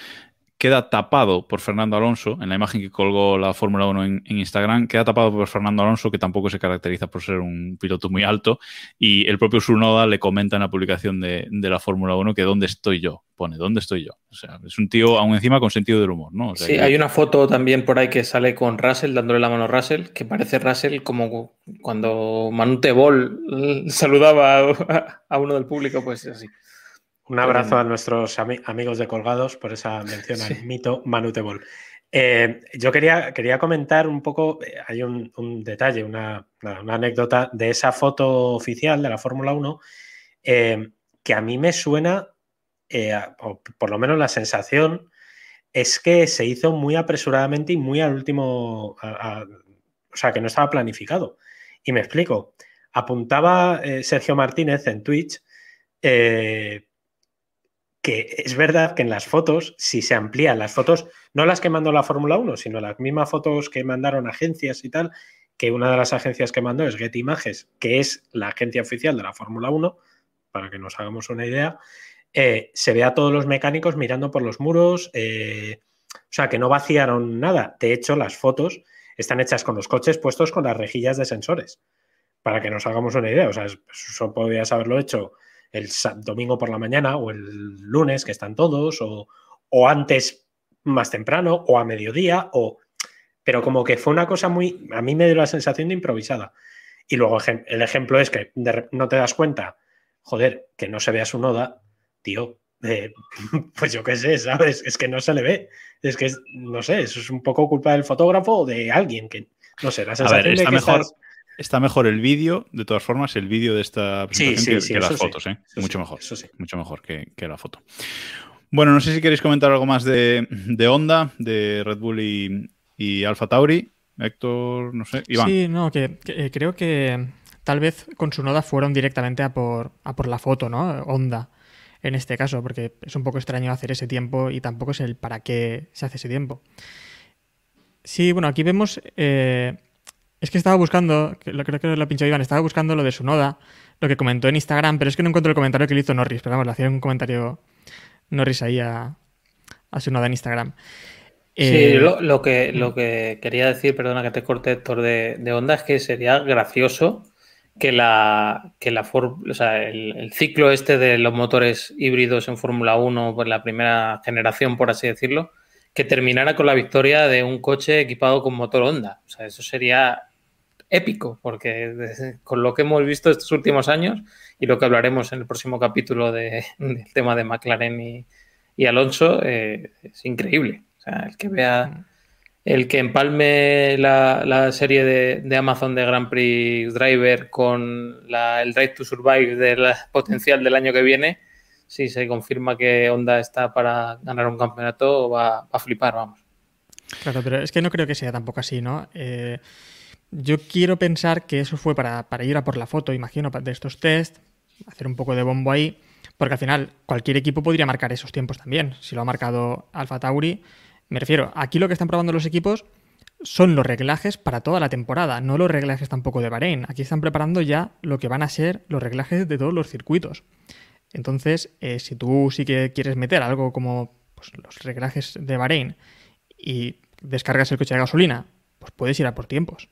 queda tapado por Fernando Alonso, en la imagen que colgó la Fórmula 1 en, Instagram, queda tapado por Fernando Alonso, que tampoco se caracteriza por ser un piloto muy alto, y el propio Sunoda le comenta en la publicación de, la Fórmula 1 que ¿dónde estoy yo? Pone, ¿dónde estoy yo? O sea, es un tío aún encima con sentido del humor, ¿no? sí, hay una foto también por ahí que sale con Russell, dándole la mano a Russell, que parece Russell como cuando Manute Ball saludaba a, a uno del público, pues así. Un abrazo a nuestros amigos de Colgados por esa mención al mito Manutebol. Eh, yo quería, quería comentar un poco, eh, hay un, detalle, una, anécdota de esa foto oficial de la Fórmula 1 eh, que a mí me suena, o por lo menos la sensación, es que se hizo muy apresuradamente y muy al último, o sea, que no estaba planificado. Y me explico. Apuntaba Sergio Martínez en Twitch que es verdad que en las fotos, si se amplían las fotos, no las que mandó la Fórmula 1, sino las mismas fotos que mandaron agencias y tal, que una de las agencias que mandó es Getty Images, que es la agencia oficial de la Fórmula 1, para que nos hagamos una idea, eh, se ve a todos los mecánicos mirando por los muros, eh, o sea, que no vaciaron nada. De hecho, las fotos están hechas con los coches puestos con las rejillas de sensores, para que nos hagamos una idea. O sea, eso podrías haberlo hecho el domingo por la mañana o el lunes, que están todos, o, antes más temprano, o a mediodía, o... Pero como que fue una cosa muy... A mí me dio la sensación de improvisada. Y luego el ejemplo es que no te das cuenta, joder, que no se vea su noda, tío, eh, pues yo qué sé, ¿sabes? Es que no se le ve. Es que, no sé, eso es un poco culpa del fotógrafo o de alguien que, no sé, la sensación está de que mejor. Está mejor el vídeo, de todas formas, el vídeo de esta presentación que, las fotos, ¿eh? mucho mejor. Mucho mejor que, la foto. Bueno, no sé si queréis comentar algo más de, de Honda, de Red Bull y, y Alfa Tauri. Héctor, no sé, Iván. Sí, no, que, eh, creo que tal vez con su noda fueron directamente a por, a por la foto, ¿no? Honda en este caso, porque es un poco extraño hacer ese tiempo y tampoco es el para qué se hace ese tiempo. Sí, bueno, aquí vemos. Eh, es que estaba buscando, creo que lo pinchó Iván, estaba buscando lo de su noda, lo que comentó en Instagram, pero es que no encuentro el comentario que le hizo Norris, pero vamos, le hacía un comentario Norris ahí a, su noda en Instagram. Sí, eh, lo, que, lo que quería decir, perdona que te corte, Héctor, de, de Honda, es que sería gracioso que la, que la o sea, el, ciclo este de los motores híbridos en Fórmula 1, pues la primera generación, por así decirlo, que terminara con la victoria de un coche equipado con motor Honda. O sea, eso sería épico, porque con lo que hemos visto estos últimos años y lo que hablaremos en el próximo capítulo de, del tema de McLaren y, Alonso, eh, es increíble. O sea, el que vea el que empalme la, serie de, Amazon de Grand Prix Driver con el Drive to Survive del potencial del año que viene, si se confirma que Honda está para ganar un campeonato, va, a flipar, vamos. Claro, pero es que no creo que sea tampoco así, ¿no? Eh, yo quiero pensar que eso fue para, para, ir a por la foto, imagino, de estos test, hacer un poco de bombo ahí, porque al final cualquier equipo podría marcar esos tiempos también. Si lo ha marcado Alfa Tauri, me refiero, aquí lo que están probando los equipos son los reglajes para toda la temporada, no los reglajes tampoco de Bahrein. Aquí están preparando ya lo que van a ser los reglajes de todos los circuitos. Entonces, eh, si tú sí que quieres meter algo como pues, los reglajes de Bahrein y descargas el coche de gasolina, pues puedes ir a por tiempos.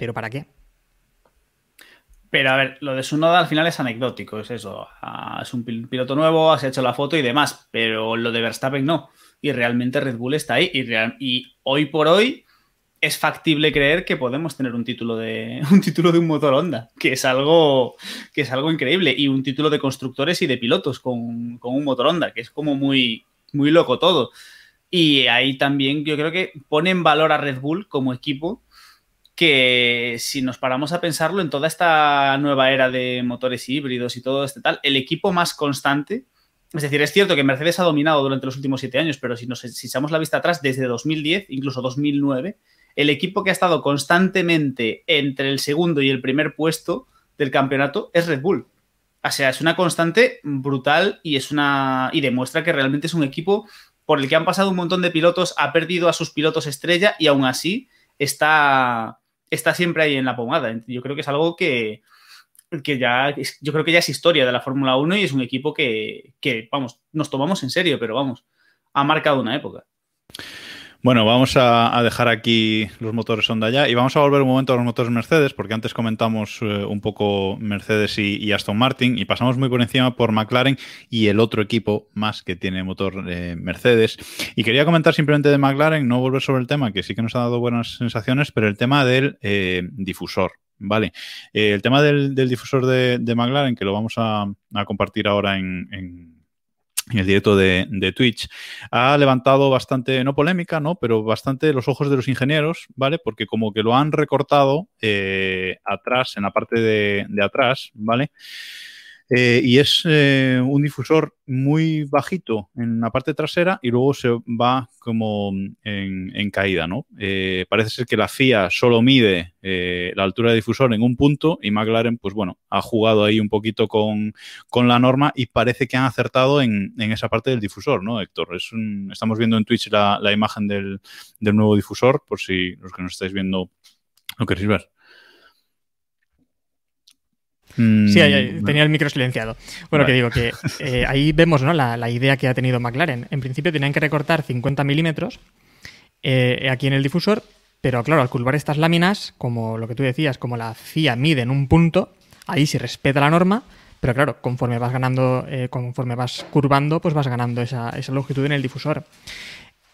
¿Pero para qué? Pero a ver, lo de su noda al final es anecdótico, es eso. Ah, es un piloto nuevo, has hecho la foto y demás, pero lo de Verstappen no y realmente Red Bull está ahí. Y, y hoy por hoy es factible creer que podemos tener un título de un título de un motor Honda, que es algo que es algo increíble y un título de constructores y de pilotos con, un motor Honda, que es como muy muy loco todo. Y ahí también yo creo que pone en valor a Red Bull como equipo que si nos paramos a pensarlo en toda esta nueva era de motores híbridos y todo este tal, el equipo más constante es decir, es cierto que Mercedes ha dominado durante los últimos siete años, pero si nos echamos la vista atrás, desde 2010, incluso 2009, el equipo que ha estado constantemente entre el segundo y el primer puesto del campeonato es Red Bull. O sea, es una constante brutal y es una y demuestra que realmente es un equipo por el que han pasado un montón de pilotos, ha perdido a sus pilotos estrella y aún así está, está siempre ahí en la pomada. Yo creo que es algo que, que ya yo creo que ya es historia de la Fórmula 1 y es un equipo que, vamos, nos tomamos en serio, pero vamos, ha marcado una época. Bueno, vamos a, dejar aquí los motores Honda ya y vamos a volver un momento a los motores Mercedes, porque antes comentamos eh, un poco Mercedes y, Aston Martin y pasamos muy por encima por McLaren y el otro equipo más que tiene motor eh, Mercedes. Y quería comentar simplemente de McLaren, no volver sobre el tema, que sí que nos ha dado buenas sensaciones, pero el tema del eh, difusor. Vale. El tema del, difusor de, McLaren, que lo vamos a, compartir ahora en, el directo de, Twitch, ha levantado bastante, no polémica, ¿no? Pero bastante los ojos de los ingenieros, ¿vale? Porque como que lo han recortado eh, atrás, en la parte de, de atrás, ¿vale? Eh, y es eh, un difusor muy bajito en la parte trasera y luego se va como en, caída, ¿no? Eh, parece ser que la FIA solo mide la altura de difusor en un punto y McLaren, pues bueno, ha jugado ahí un poquito con, la norma y parece que han acertado en, esa parte del difusor, ¿no, Héctor? Es estamos viendo en Twitch la, imagen del, del nuevo difusor, por si los que nos estáis viendo lo queréis ver. Mm, sí, tenía el micro silenciado. Bueno, que digo que eh, ahí vemos ¿no? la, idea que ha tenido McLaren. En principio tenían que recortar 50 milímetros eh, aquí en el difusor, pero claro, al curvar estas láminas, como lo que tú decías, como la FIA mide en un punto, ahí se respeta la norma, pero claro, conforme vas ganando, eh, conforme vas curvando, pues vas ganando esa, longitud en el difusor.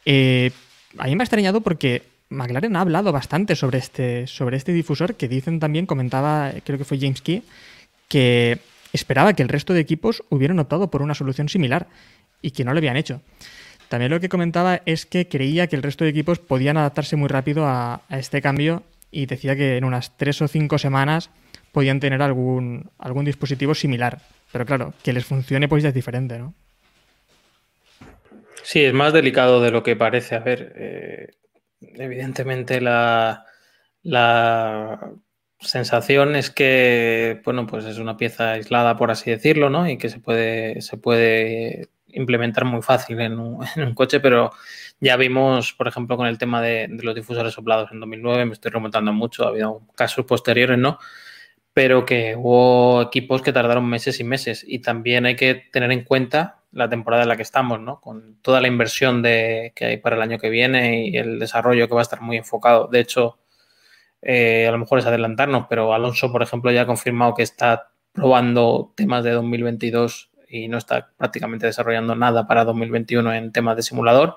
a mí me ha extrañado porque McLaren ha hablado bastante sobre este, sobre este difusor que dicen también, comentaba, creo que fue James Key, que esperaba que el resto de equipos hubieran optado por una solución similar y que no lo habían hecho. También lo que comentaba es que creía que el resto de equipos podían adaptarse muy rápido a, este cambio y decía que en unas tres o cinco semanas podían tener algún, algún dispositivo similar. Pero claro, que les funcione pues ya es diferente, ¿no? Sí, es más delicado de lo que parece. A ver, eh, evidentemente la, la sensación es que, bueno, pues es una pieza aislada, por así decirlo, ¿no? Y que se puede, se puede implementar muy fácil en un, coche, pero ya vimos, por ejemplo, con el tema de, los difusores soplados en 2009, me estoy remontando mucho, ha habido casos posteriores, ¿no? Pero que hubo equipos que tardaron meses y meses. Y también hay que tener en cuenta la temporada en la que estamos, ¿no? Con toda la inversión de, que hay para el año que viene y el desarrollo que va a estar muy enfocado. De hecho, eh, a lo mejor es adelantarnos, pero Alonso, por ejemplo, ya ha confirmado que está probando temas de 2022 y no está prácticamente desarrollando nada para 2021 en temas de simulador.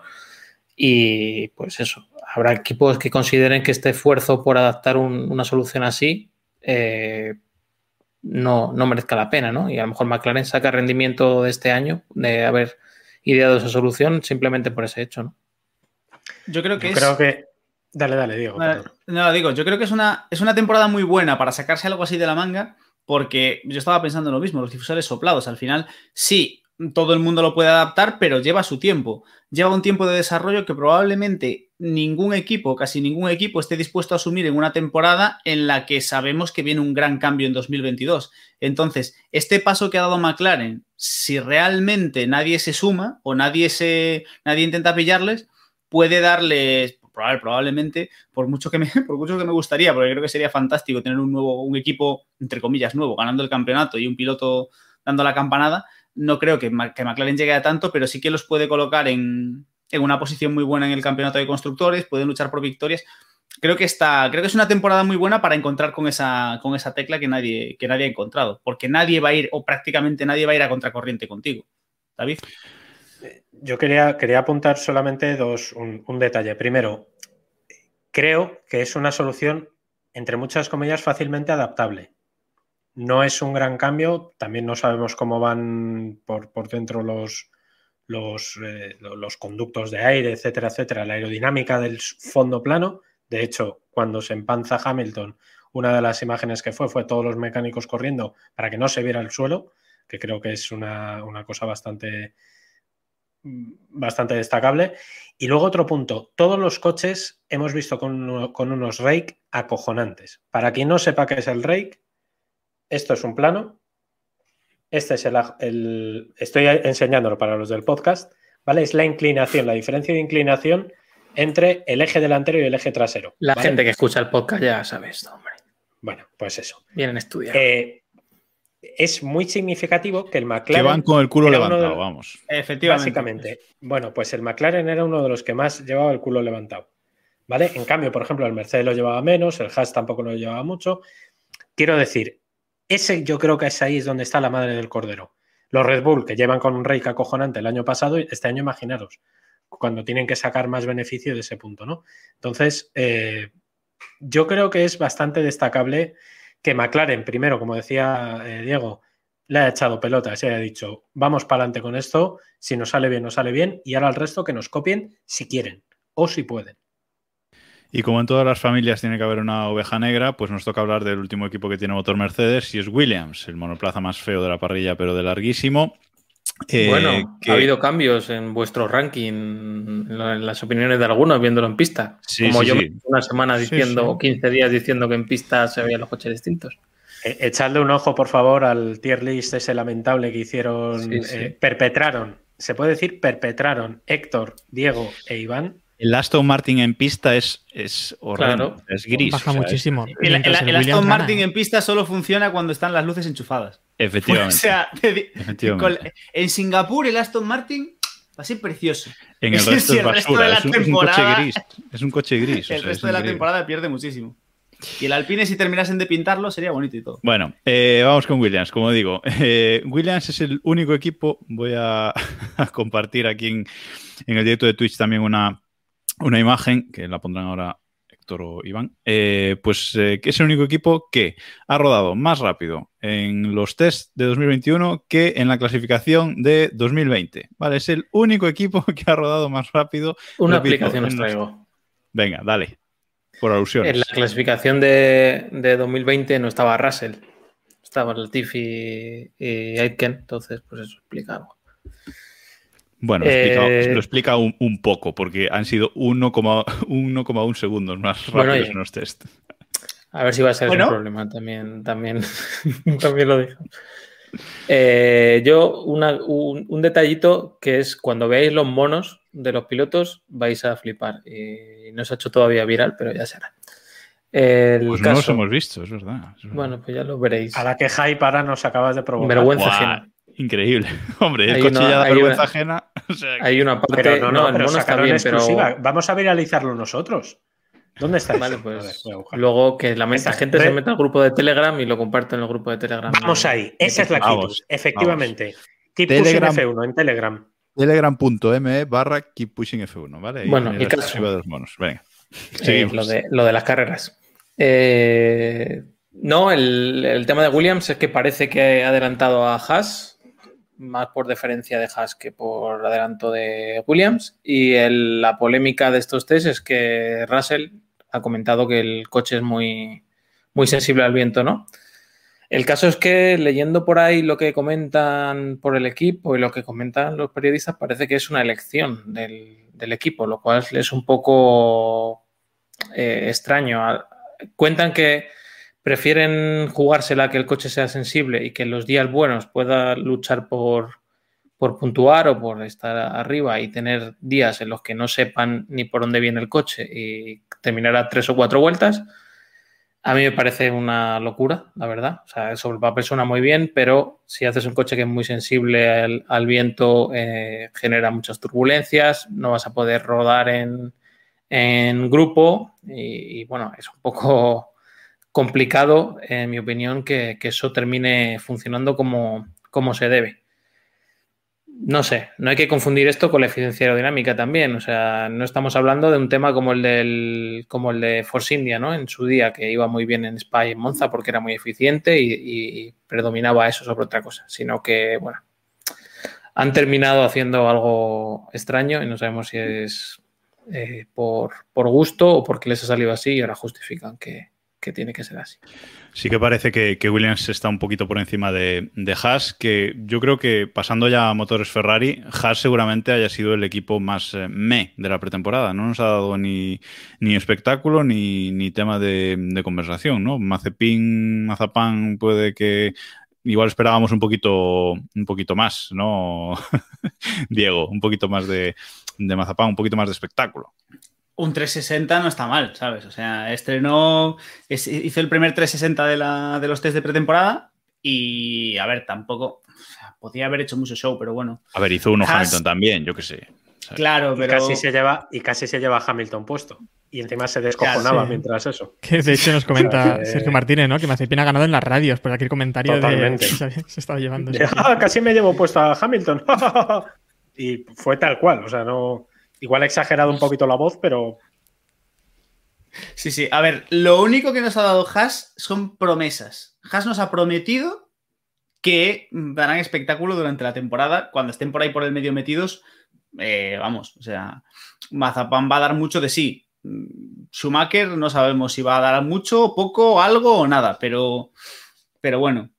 Y pues eso, habrá equipos que consideren que este esfuerzo por adaptar una solución así eh, no, no merezca la pena, ¿no? Y a lo mejor McLaren saca rendimiento de este año de haber ideado esa solución simplemente por ese hecho, ¿no? Yo creo que creo que Dale, dale, Diego. No, digo, yo creo que es una, es una temporada muy buena para sacarse algo así de la manga, porque yo estaba pensando lo mismo, los difusores soplados, al final sí, todo el mundo lo puede adaptar, pero lleva su tiempo. Lleva un tiempo de desarrollo que probablemente ningún equipo, casi ningún equipo, esté dispuesto a asumir en una temporada en la que sabemos que viene un gran cambio en 2022. Entonces, este paso que ha dado McLaren, si realmente nadie se suma o nadie, se, nadie intenta pillarles, puede darles probablemente, por mucho, que me, por mucho que me gustaría, porque creo que sería fantástico tener un nuevo, un equipo, entre comillas, nuevo, ganando el campeonato y un piloto dando la campanada, no creo que, que McLaren llegue a tanto, pero sí que los puede colocar en, en una posición muy buena en el campeonato de constructores, pueden luchar por victorias. Creo que está, creo que es una temporada muy buena para encontrar con esa, con esa tecla que nadie, que nadie ha encontrado, porque nadie va a ir, o prácticamente nadie va a ir a contracorriente contigo. David. Yo quería, quería apuntar solamente dos, un, detalle. Primero, creo que es una solución, entre muchas comillas, fácilmente adaptable. No es un gran cambio, también no sabemos cómo van por, por dentro los, los, eh, los, conductos de aire, etcétera, etcétera, la aerodinámica del fondo plano. De hecho, cuando se empanza Hamilton, una de las imágenes que fue fue todos los mecánicos corriendo para que no se viera el suelo, que creo que es una, una cosa bastante, bastante destacable. Y luego otro punto, todos los coches hemos visto con, unos rake acojonantes. Para quien no sepa qué es el rake, esto es un plano. Este es el, Estoy enseñándolo para los del podcast. ¿Vale? Es la inclinación, la diferencia de inclinación entre el eje delantero y el eje trasero. La gente que escucha el podcast ya sabe esto, hombre. Bueno, pues eso. Vienen estudiar. Eh, es muy significativo que el McLaren. Que van con el culo levantado, vamos. Efectivamente. Básicamente. Bueno, pues el McLaren era uno de los que más llevaba el culo levantado. ¿Vale? En cambio, por ejemplo, el Mercedes lo llevaba menos, el Haas tampoco lo llevaba mucho. Quiero decir, ese yo creo que es ahí es donde está la madre del cordero. Los Red Bull, que llevan con un rey acojonante el año pasado, este año imaginaros, cuando tienen que sacar más beneficio de ese punto, ¿no? Entonces, eh, yo creo que es bastante destacable que McLaren, primero, como decía eh, Diego, le ha echado pelota, se ha dicho, vamos para adelante con esto, si nos sale bien, nos sale bien, y ahora el resto que nos copien si quieren o si pueden. Y como en todas las familias tiene que haber una oveja negra, pues nos toca hablar del último equipo que tiene motor Mercedes, y es Williams, el monoplaza más feo de la parrilla, pero de larguísimo. Eh, bueno, ha habido cambios en vuestro ranking, en las opiniones de algunos viéndolo en pista. Como yo una semana diciendo, 15 días diciendo que en pista se veían los coches distintos. E, echadle un ojo, por favor, al tier list ese lamentable que hicieron, eh, perpetraron, se puede decir perpetraron Héctor, Diego e Iván El Aston Martin en pista es, es horrendo, Claro. es gris. Baja o sea, muchísimo. El, el- Mientras el el Aston Martin gana, ¿eh? en pista solo funciona cuando están las luces enchufadas. efectivamente. O sea, Efectivamente. con- en Singapur el Aston Martin va a ser precioso. en el resto es el resto basura. de la es, un, es un temporada- coche gris. Es un coche gris. o el sea, resto es de la temporada pierde muchísimo. Y el Alpine, si terminasen de pintarlo, sería bonito y todo. Bueno, eh, vamos con Williams, como digo. eh, Williams es el único equipo, voy a, a compartir aquí en, en el directo de Twitch también una, una imagen, que la pondrán ahora Héctor o Iván, eh, pues eh, que es el único equipo que ha rodado más rápido en los test de 2021 que en la clasificación de 2020. Vale, es el único equipo que ha rodado más rápido. Una repito, aplicación os los- traigo. Venga, dale. Por alusiones. En la clasificación de, de 2020 no estaba Russell, estaba Latifi y, y Aitken, entonces pues eso explica algo. Bueno, explica- Eh, lo explica un, un poco, porque han sido 1,1 1,1 segundos más rápidos Bueno, en los test. A ver si va a ser Bueno. un problema también, también, también lo dijo. Eh, yo, una- un, un detallito que es cuando veáis los monos de los pilotos, vais a flipar. Y no se ha hecho todavía viral, pero ya será. El Pues no los hemos visto, es verdad. es verdad. Bueno, pues ya lo veréis. A la que hype ahora nos acabas de provocar. Vergüenza ajena. Increíble. Hombre, el Hay coche una- ya da hay vergüenza una- ajena. o sea que- Hay una parte. Pero no, no, el pero mono está bien, exclusiva. pero. Vamos a viralizarlo nosotros. ¿Dónde está Vale, eso? pues ver, luego que la Esta- gente se meta al grupo de Telegram y lo comparte en el grupo de Telegram. Vamos ahí. Esa es la Vamos, actitud. Efectivamente. Keep Telegram. pushing F1 en Telegram. Telegram.me barra keep pushing F1, ¿vale? Ahí Bueno, el caso. de los monos. Venga. Eh, Seguimos. lo, de, lo de las carreras. Eh, no, el, el tema de Williams es que parece que ha adelantado a Haas, más por deferencia de Haas que por adelanto de Williams. Y la polémica de estos test es que Russell ha comentado que el coche es muy, muy sensible al viento, ¿no? El caso es que leyendo por ahí lo que comentan por el equipo y lo que comentan los periodistas, parece que es una elección del, del equipo, lo cual es un poco eh, extraño. Cuentan que prefieren jugársela que el coche sea sensible y que en los días buenos pueda luchar por, por puntuar o por estar arriba y tener días en los que no sepan ni por dónde viene el coche y terminar a tres o cuatro vueltas. A mí me parece una locura, la verdad. O sea, sobre el papel suena muy bien, pero si haces un coche que es muy sensible al, viento, eh, genera muchas turbulencias, no vas a poder rodar en, en grupo y, bueno, es un poco complicado, en mi opinión, que, que eso termine funcionando como, como se debe. No sé, no hay que confundir esto con la eficiencia aerodinámica también. O sea, no estamos hablando de un tema como el del, como el de Force India, ¿no? En su día, que iba muy bien en Spa y en Monza porque era muy eficiente y, predominaba eso sobre otra cosa. Sino que, bueno, han terminado haciendo algo extraño y no sabemos si es eh, por, por gusto o porque les ha salido así y ahora justifican que, que tiene que ser así. Sí que parece que, Williams está un poquito por encima de, Haas, que yo creo que pasando ya a motores Ferrari, Haas seguramente haya sido el equipo más eh, me de la pretemporada. No nos ha dado ni, ni espectáculo ni, ni tema de, de, conversación, ¿no? Mazepin, Mazapán puede que igual esperábamos un poquito, un poquito más, ¿no? Diego, un poquito más de, de Mazapán, un poquito más de espectáculo un 360 no está mal, ¿sabes? O sea, estrenó, es, hizo el primer 360 de, la, de los test de pretemporada y, a ver, tampoco, o sea, podía haber hecho mucho show, pero bueno. A ver, hizo uno Has... Hamilton también, yo qué sé. ¿sabes? Claro, pero... Y casi, se lleva, y casi se lleva Hamilton puesto. Y encima se descojonaba sí. mientras eso. Que de hecho nos comenta Sergio Martínez, ¿no? Que Mazepin ha ganado en las radios por aquel comentario Totalmente. de se, se estaba llevando. De, "Ah, casi me llevo puesto a Hamilton. y fue tal cual. O sea, no. Igual he exagerado un poquito la voz, pero Sí, sí. A ver, lo único que nos ha dado Haas son promesas. Haas nos ha prometido que darán espectáculo durante la temporada. Cuando estén por ahí por el medio metidos, eh, vamos, o sea, Mazapán va a dar mucho de sí. Schumacher no sabemos si va a dar mucho, poco, algo o nada, pero, pero bueno,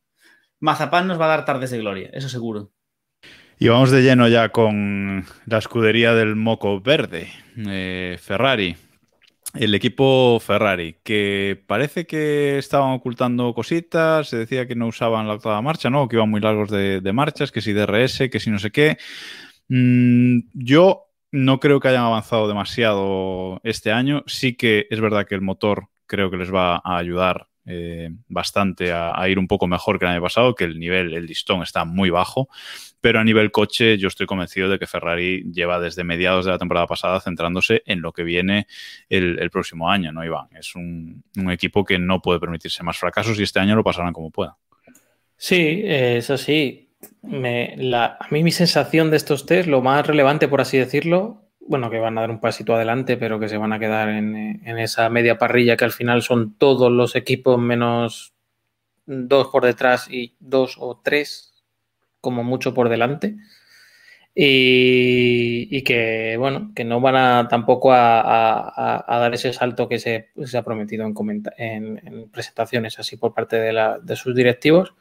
Mazapán nos va a dar tardes de gloria, eso seguro. Y vamos de lleno ya con la escudería del Moco Verde, eh, Ferrari. El equipo Ferrari, que parece que estaban ocultando cositas, se decía que no usaban la octava marcha, ¿no? Que iban muy largos de, marchas, que si DRS, que si no sé qué. Mm, yo no creo que hayan avanzado demasiado este año. Sí que es verdad que el motor creo que les va a ayudar eh, bastante a, ir un poco mejor que el año pasado, que el nivel, el listón está muy bajo. Pero a nivel coche, yo estoy convencido de que Ferrari lleva desde mediados de la temporada pasada centrándose en lo que viene el, próximo año, ¿no, Iván? Es un, un, equipo que no puede permitirse más fracasos y este año lo pasarán como puedan. Sí, es así. Me, la, a mí mi sensación de estos test, lo más relevante, por así decirlo, bueno, que van a dar un pasito adelante, pero que se van a quedar en esa media parrilla que al final son todos los equipos menos dos por detrás y dos o tres como mucho por delante. Y, y, que, bueno, que no van a tampoco a, a, dar ese salto que se, se ha prometido en, en, en, presentaciones así por parte de, de, sus directivos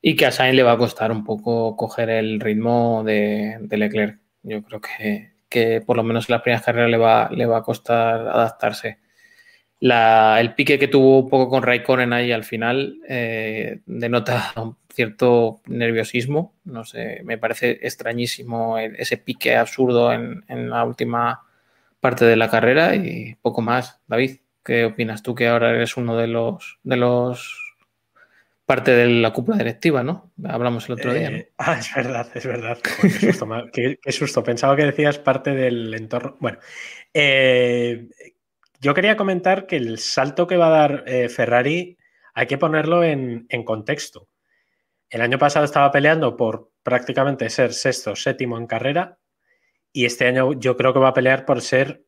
y que a Sainz le va a costar un poco coger el ritmo de, de Leclerc. Yo creo que, que, por lo menos en las primeras carreras le va, le va a costar adaptarse. La, el pique que tuvo un poco con Raikkonen ahí al final eh, denota cierto nerviosismo. No sé, me parece extrañísimo ese pique absurdo en, la última parte de la carrera y poco más. David, ¿qué opinas tú que ahora eres uno de los de los parte de la cúpula directiva, ¿no? Hablamos el otro día. ¿no? Eh, ah, es verdad, es verdad. qué, susto, qué, susto, Pensaba que decías parte del entorno. Bueno, eh, yo quería comentar que el salto que va a dar eh, Ferrari hay que ponerlo en, en contexto. El año pasado estaba peleando por prácticamente ser sexto, séptimo en carrera y este año yo creo que va a pelear por ser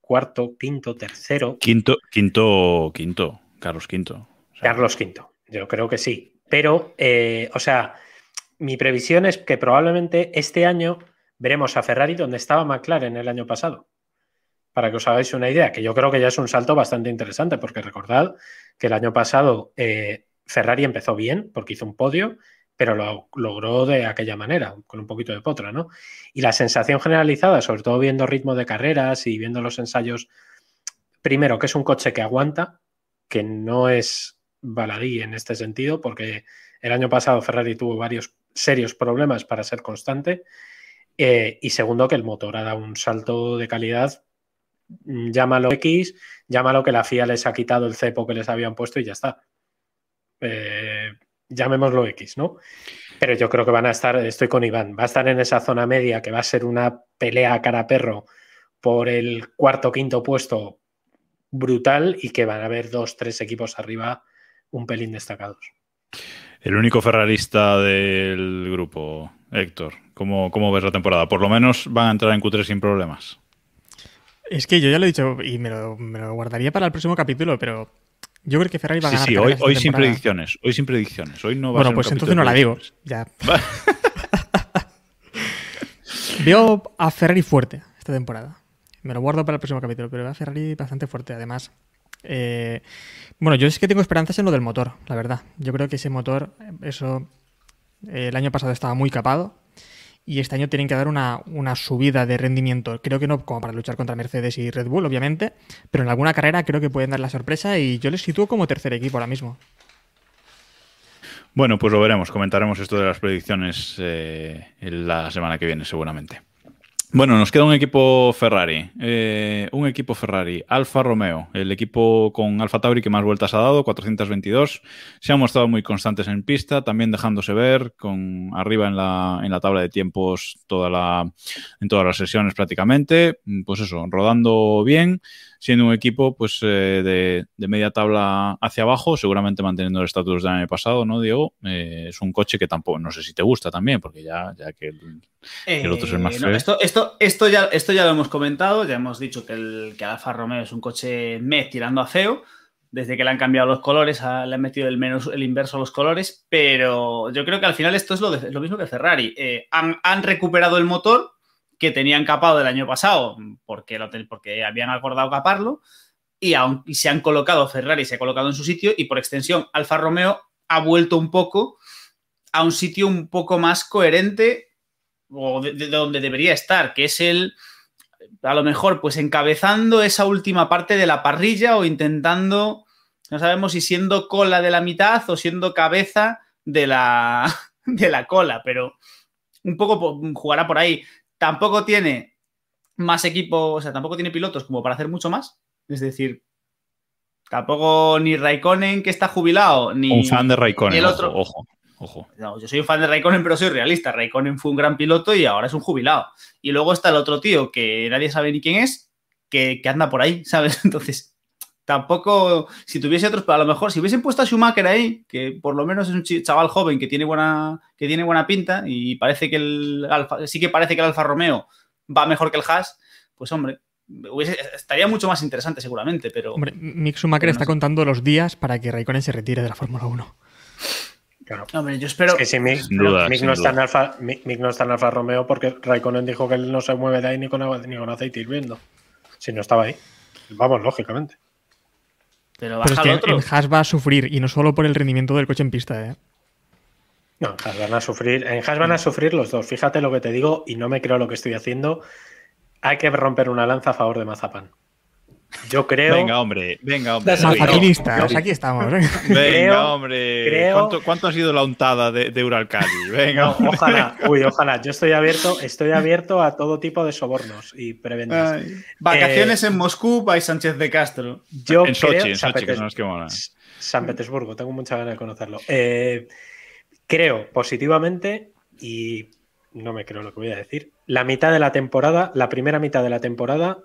cuarto, quinto, tercero. Quinto, quinto, quinto, Carlos Quinto. O sea, Carlos Quinto, yo creo que sí. Pero, eh, o sea, mi previsión es que probablemente este año veremos a Ferrari donde estaba McLaren el año pasado. Para que os hagáis una idea, que yo creo que ya es un salto bastante interesante, porque recordad que el año pasado eh, Ferrari empezó bien porque hizo un podio, pero lo logró de aquella manera, con un poquito de potra, ¿no? Y la sensación generalizada, sobre todo viendo ritmo de carreras y viendo los ensayos, primero, que es un coche que aguanta, que no es baladí en este sentido, porque el año pasado Ferrari tuvo varios serios problemas para ser constante, eh, y segundo, que el motor ha dado un salto de calidad, llámalo X, llámalo que la FIA les ha quitado el cepo que les habían puesto y ya está eh, llamémoslo X, ¿no? Pero yo creo que van a estar, estoy con Iván, va a estar en esa zona media que va a ser una pelea a cara perro por el cuarto quinto puesto brutal y que van a haber dos, tres equipos arriba un pelín destacados. El único ferrarista del grupo, Héctor, ¿cómo, ¿cómo, ves la temporada? Por lo menos van a entrar en Q3 sin problemas. Es que yo ya lo he dicho y me lo, me lo guardaría para el próximo capítulo, pero yo creo que Ferrari va a ganar. Sí, sí, hoy, hoy sin predicciones. Hoy sin predicciones. Hoy no va bueno, a ser pues entonces no la digo. Ya. Veo a Ferrari fuerte esta temporada. Me lo guardo para el próximo capítulo, pero veo a Ferrari bastante fuerte. Además, eh, bueno, yo es que tengo esperanzas en lo del motor, la verdad. Yo creo que ese motor, eso, eh, el año pasado estaba muy capado y este año tienen que dar una, una, subida de rendimiento. Creo que no como para luchar contra Mercedes y Red Bull, obviamente, pero en alguna carrera creo que pueden dar la sorpresa y yo les sitúo como tercer equipo ahora mismo. Bueno, pues lo veremos. Comentaremos esto de las predicciones eh, la semana que viene, seguramente. Bueno, nos queda un equipo Ferrari. Eh, un equipo Ferrari. Alfa Romeo, el equipo con Alfa Tauri que más vueltas ha dado, 422. Se han mostrado muy constantes en pista, también dejándose ver con arriba en la, en la tabla de tiempos toda la, en todas las sesiones prácticamente. Pues eso, rodando bien, siendo un equipo pues eh, de, de, media tabla hacia abajo, seguramente manteniendo el estatus del año pasado, ¿no, Diego? Eh, es un coche que tampoco, no sé si te gusta también, porque ya, ya que el, el otro es el más feo. No, esto, esto esto, ya, esto ya lo hemos comentado, ya hemos dicho que el que Alfa Romeo es un coche me tirando a feo. Desde que le han cambiado los colores, a, le han metido el, menos, el inverso a los colores, pero yo creo que al final esto es lo, de, lo mismo que Ferrari. Eh, han, han, recuperado el motor que tenían capado del año pasado porque, lo, porque habían acordado caparlo y, aún, y se han colocado, Ferrari se ha colocado en su sitio y por extensión Alfa Romeo ha vuelto un poco a un sitio un poco más coherente o de, de, donde debería estar, que es el, a lo mejor, pues encabezando esa última parte de la parrilla o intentando, no sabemos si siendo cola de la mitad o siendo cabeza de la, de la cola, pero un poco jugará por ahí. Tampoco tiene más equipo, o sea, tampoco tiene pilotos como para hacer mucho más. Es decir, tampoco ni Raikkonen que está jubilado, ni. Un fan de Raikkonen, el otro. ojo, ojo. No, yo soy un fan de Raikkonen, pero soy realista. Raikkonen fue un gran piloto y ahora es un jubilado. Y luego está el otro tío que nadie sabe ni quién es, que, que anda por ahí, ¿sabes? Entonces, tampoco, si tuviese otros, a lo mejor, si hubiesen puesto a Schumacher ahí, que por lo menos es un chaval joven que tiene buena, que tiene buena pinta y parece que el Alfa, sí que parece que el Alfa Romeo va mejor que el Haas, pues hombre, hubiese- estaría mucho más interesante seguramente, pero Hombre, Mick Schumacher no está sé. contando los días para que Raikkonen se retire de la Fórmula 1. Claro. hombre, yo espero Es que si Mick, duda, no está en Alfa, Mick, Mick no está en Alfa Romeo porque Raikkonen dijo que él no se mueve de ahí ni con, agua- ni con aceite hirviendo. Si no estaba ahí. Vamos, lógicamente. Pero Pero es que otro. en Haas va a sufrir y no solo por el rendimiento del coche en pista. ¿eh? No, en Haas van a sufrir. En Haas van a sufrir los dos. Fíjate lo que te digo y no me creo lo que estoy haciendo. Hay que romper una lanza a favor de Mazapán. Yo creo. Venga, hombre, venga, hombre. Mazapinistas, aquí estamos. ¿eh? Venga, Creo- hombre. creo- ¿Cuánto, cuánto ha sido la untada de, de Uralcali? Venga, No, hombre. ojalá, uy, ojalá. Yo estoy abierto, estoy abierto a todo tipo de sobornos y prebendas. Ay, vacaciones Eh, en Moscú, by Sánchez de Castro. Yo En creo, Sochi, en San, Sochi, que son los que molan. San Petersburgo, tengo mucha ganas de conocerlo. Eh, creo positivamente y no me creo lo que voy a decir. La mitad de la temporada, la primera mitad de la temporada,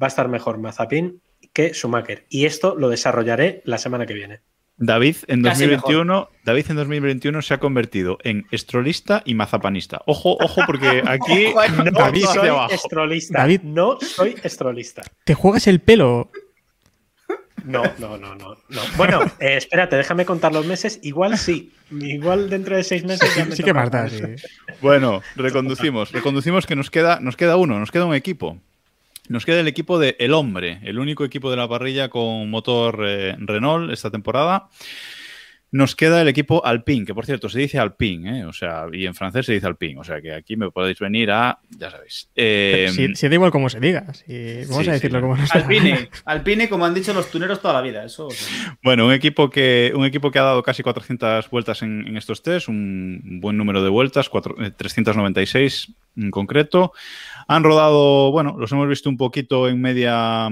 va a estar mejor Mazapin que Schumacher. Y esto lo desarrollaré la semana que viene. David en Casi 2021, David en 2021 se ha convertido en estrolista y mazapanista. Ojo, ojo, porque aquí Ojo, no David, soy abajo. estrolista. David. No soy estrolista. ¿Te juegas el pelo? No, no, no, no. no. Bueno, eh, espérate, déjame contar los meses. Igual sí. Igual dentro de seis meses ya me Sí que. Marta, sí. Bueno, reconducimos. Reconducimos que nos queda, nos queda uno, nos queda un equipo. Nos queda el equipo de El Hombre, el único equipo de la parrilla con motor eh, Renault esta temporada. Nos queda el equipo Alpine, que por cierto se dice Alpine, ¿eh? o sea, y en francés se dice Alpine, o sea que aquí me podéis venir a, ya sabéis. Eh, Si, si da igual cómo se diga. si- vamos sí, a decirlo sí. como nos. Alpine, Alpine, como han dicho los tuneros toda la vida. Eso. Bueno, un equipo que, un equipo que ha dado casi 400 vueltas en, en estos test, un buen número de vueltas, cuatro- eh, 396 en concreto. Han rodado, bueno, los hemos visto un poquito en media,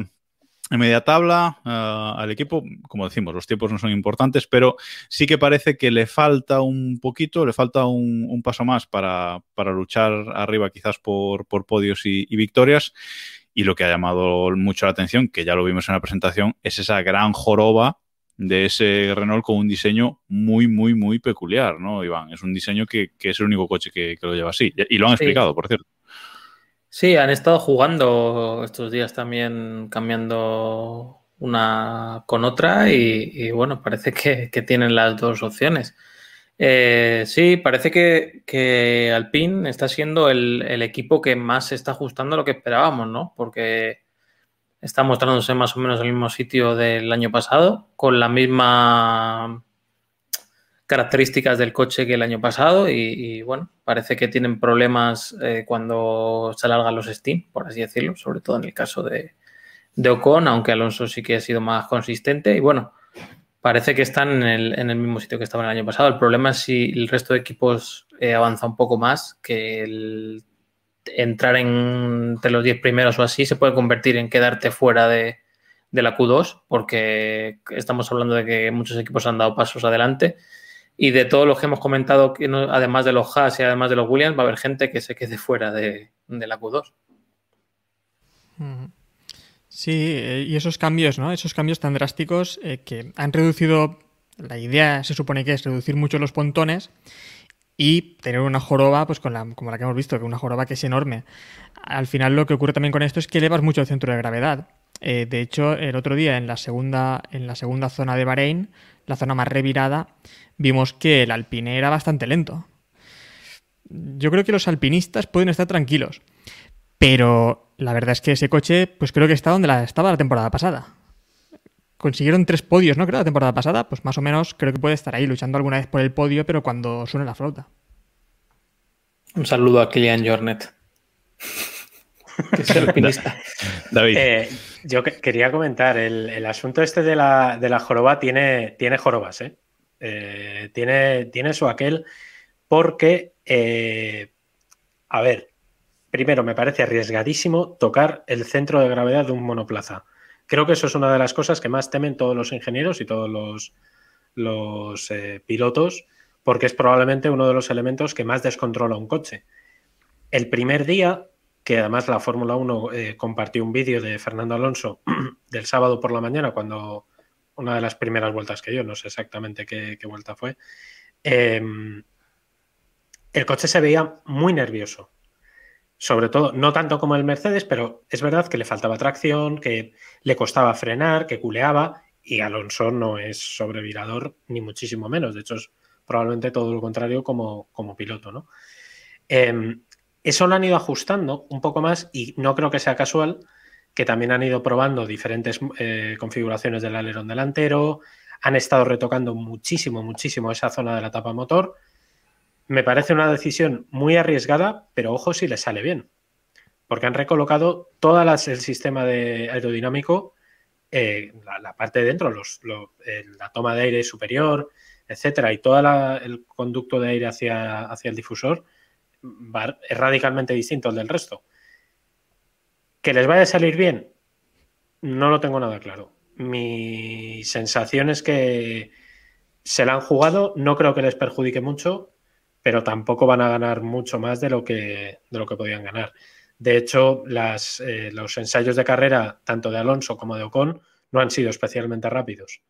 en media tabla ah, al equipo. Como decimos, los tiempos no son importantes, pero sí que parece que le falta un poquito, le falta un, un paso más para, para luchar arriba quizás por, por podios y, y victorias. Y lo que ha llamado mucho la atención, que ya lo vimos en la presentación, es esa gran joroba de ese Renault con un diseño muy, muy, muy peculiar, ¿no, Iván? Es un diseño que, que es el único coche que, que lo lleva así. Y lo han Sí. explicado, por cierto. Sí, han estado jugando estos días también cambiando una con otra y, bueno, parece que, que tienen las dos opciones. Eh, sí, parece que, que Alpine está siendo el, el equipo que más se está ajustando a lo que esperábamos, ¿no? Porque está mostrándose más o menos en el mismo sitio del año pasado, con la misma características del coche que el año pasado y, bueno, parece que tienen problemas eh, cuando se alargan los Steam, por así decirlo, sobre todo en el caso de, de, Ocon, aunque Alonso sí que ha sido más consistente y bueno, parece que están en el, en el mismo sitio que estaban el año pasado. El problema es si el resto de equipos eh, avanza un poco más, que el entrar en, entre los 10 primeros o así se puede convertir en quedarte fuera de, de la Q2, porque estamos hablando de que muchos equipos han dado pasos adelante y de todos los que hemos comentado, que además de los Haas y además de los Williams, va a haber gente que se quede fuera de, de la Q2. Sí, eh, y esos cambios, ¿no? Esos cambios tan drásticos eh, que han reducido, la idea se supone que es reducir mucho los pontones y tener una joroba, pues con la, como la que hemos visto, que una joroba que es enorme. Al final lo que ocurre también con esto es que elevas mucho el centro de gravedad. Eh, de hecho, el otro día en la segunda, en la segunda zona de Bahrein, la zona más revirada, vimos que el alpine era bastante lento. Yo creo que los alpinistas pueden estar tranquilos, pero la verdad es que ese coche, pues creo que está donde la, estaba la temporada pasada. Consiguieron tres podios, ¿no? Creo la temporada pasada, pues más o menos creo que puede estar ahí luchando alguna vez por el podio, pero cuando suene la flauta. Un saludo a Kilian Jornet. que es el alpinista. David. Eh, yo que quería comentar, el, asunto este de la, de la joroba tiene, tiene jorobas, ¿eh? Eh, tiene, tiene su aquel porque, eh, a ver, primero, me parece arriesgadísimo tocar el centro de gravedad de un monoplaza. Creo que eso es una de las cosas que más temen todos los ingenieros y todos los, los eh, pilotos, porque es probablemente uno de los elementos que más descontrola un coche. El primer día, que además la Fórmula 1 eh, compartió un vídeo de Fernando Alonso del sábado por la mañana, cuando una de las primeras vueltas que yo, no sé exactamente qué, vuelta fue, em, el coche se veía muy nervioso. Sobre todo, no tanto como el Mercedes, pero es verdad que le faltaba tracción, que le costaba frenar, que culeaba, y Alonso no es sobrevirador, ni muchísimo menos. De hecho, es probablemente todo lo contrario como, como piloto, ¿no? Em, eso lo han ido ajustando un poco más y no creo que sea casual que también han ido probando diferentes eh, configuraciones del alerón delantero, han estado retocando muchísimo, muchísimo esa zona de la tapa motor. Me parece una decisión muy arriesgada, pero ojo si le sale bien, porque han recolocado todo el sistema de aerodinámico, eh, la, parte de dentro, los, la toma de aire superior, etcétera, y todo el conducto de aire hacia, hacia el difusor es radicalmente distinto al del resto. ¿Que les vaya a salir bien? No lo tengo nada claro. Mi sensación es que se la han jugado, no creo que les perjudique mucho, pero tampoco van a ganar mucho más de lo que, de lo que podían ganar. De hecho, eh, los ensayos de carrera, tanto de Alonso como de Ocon, no han sido especialmente rápidos.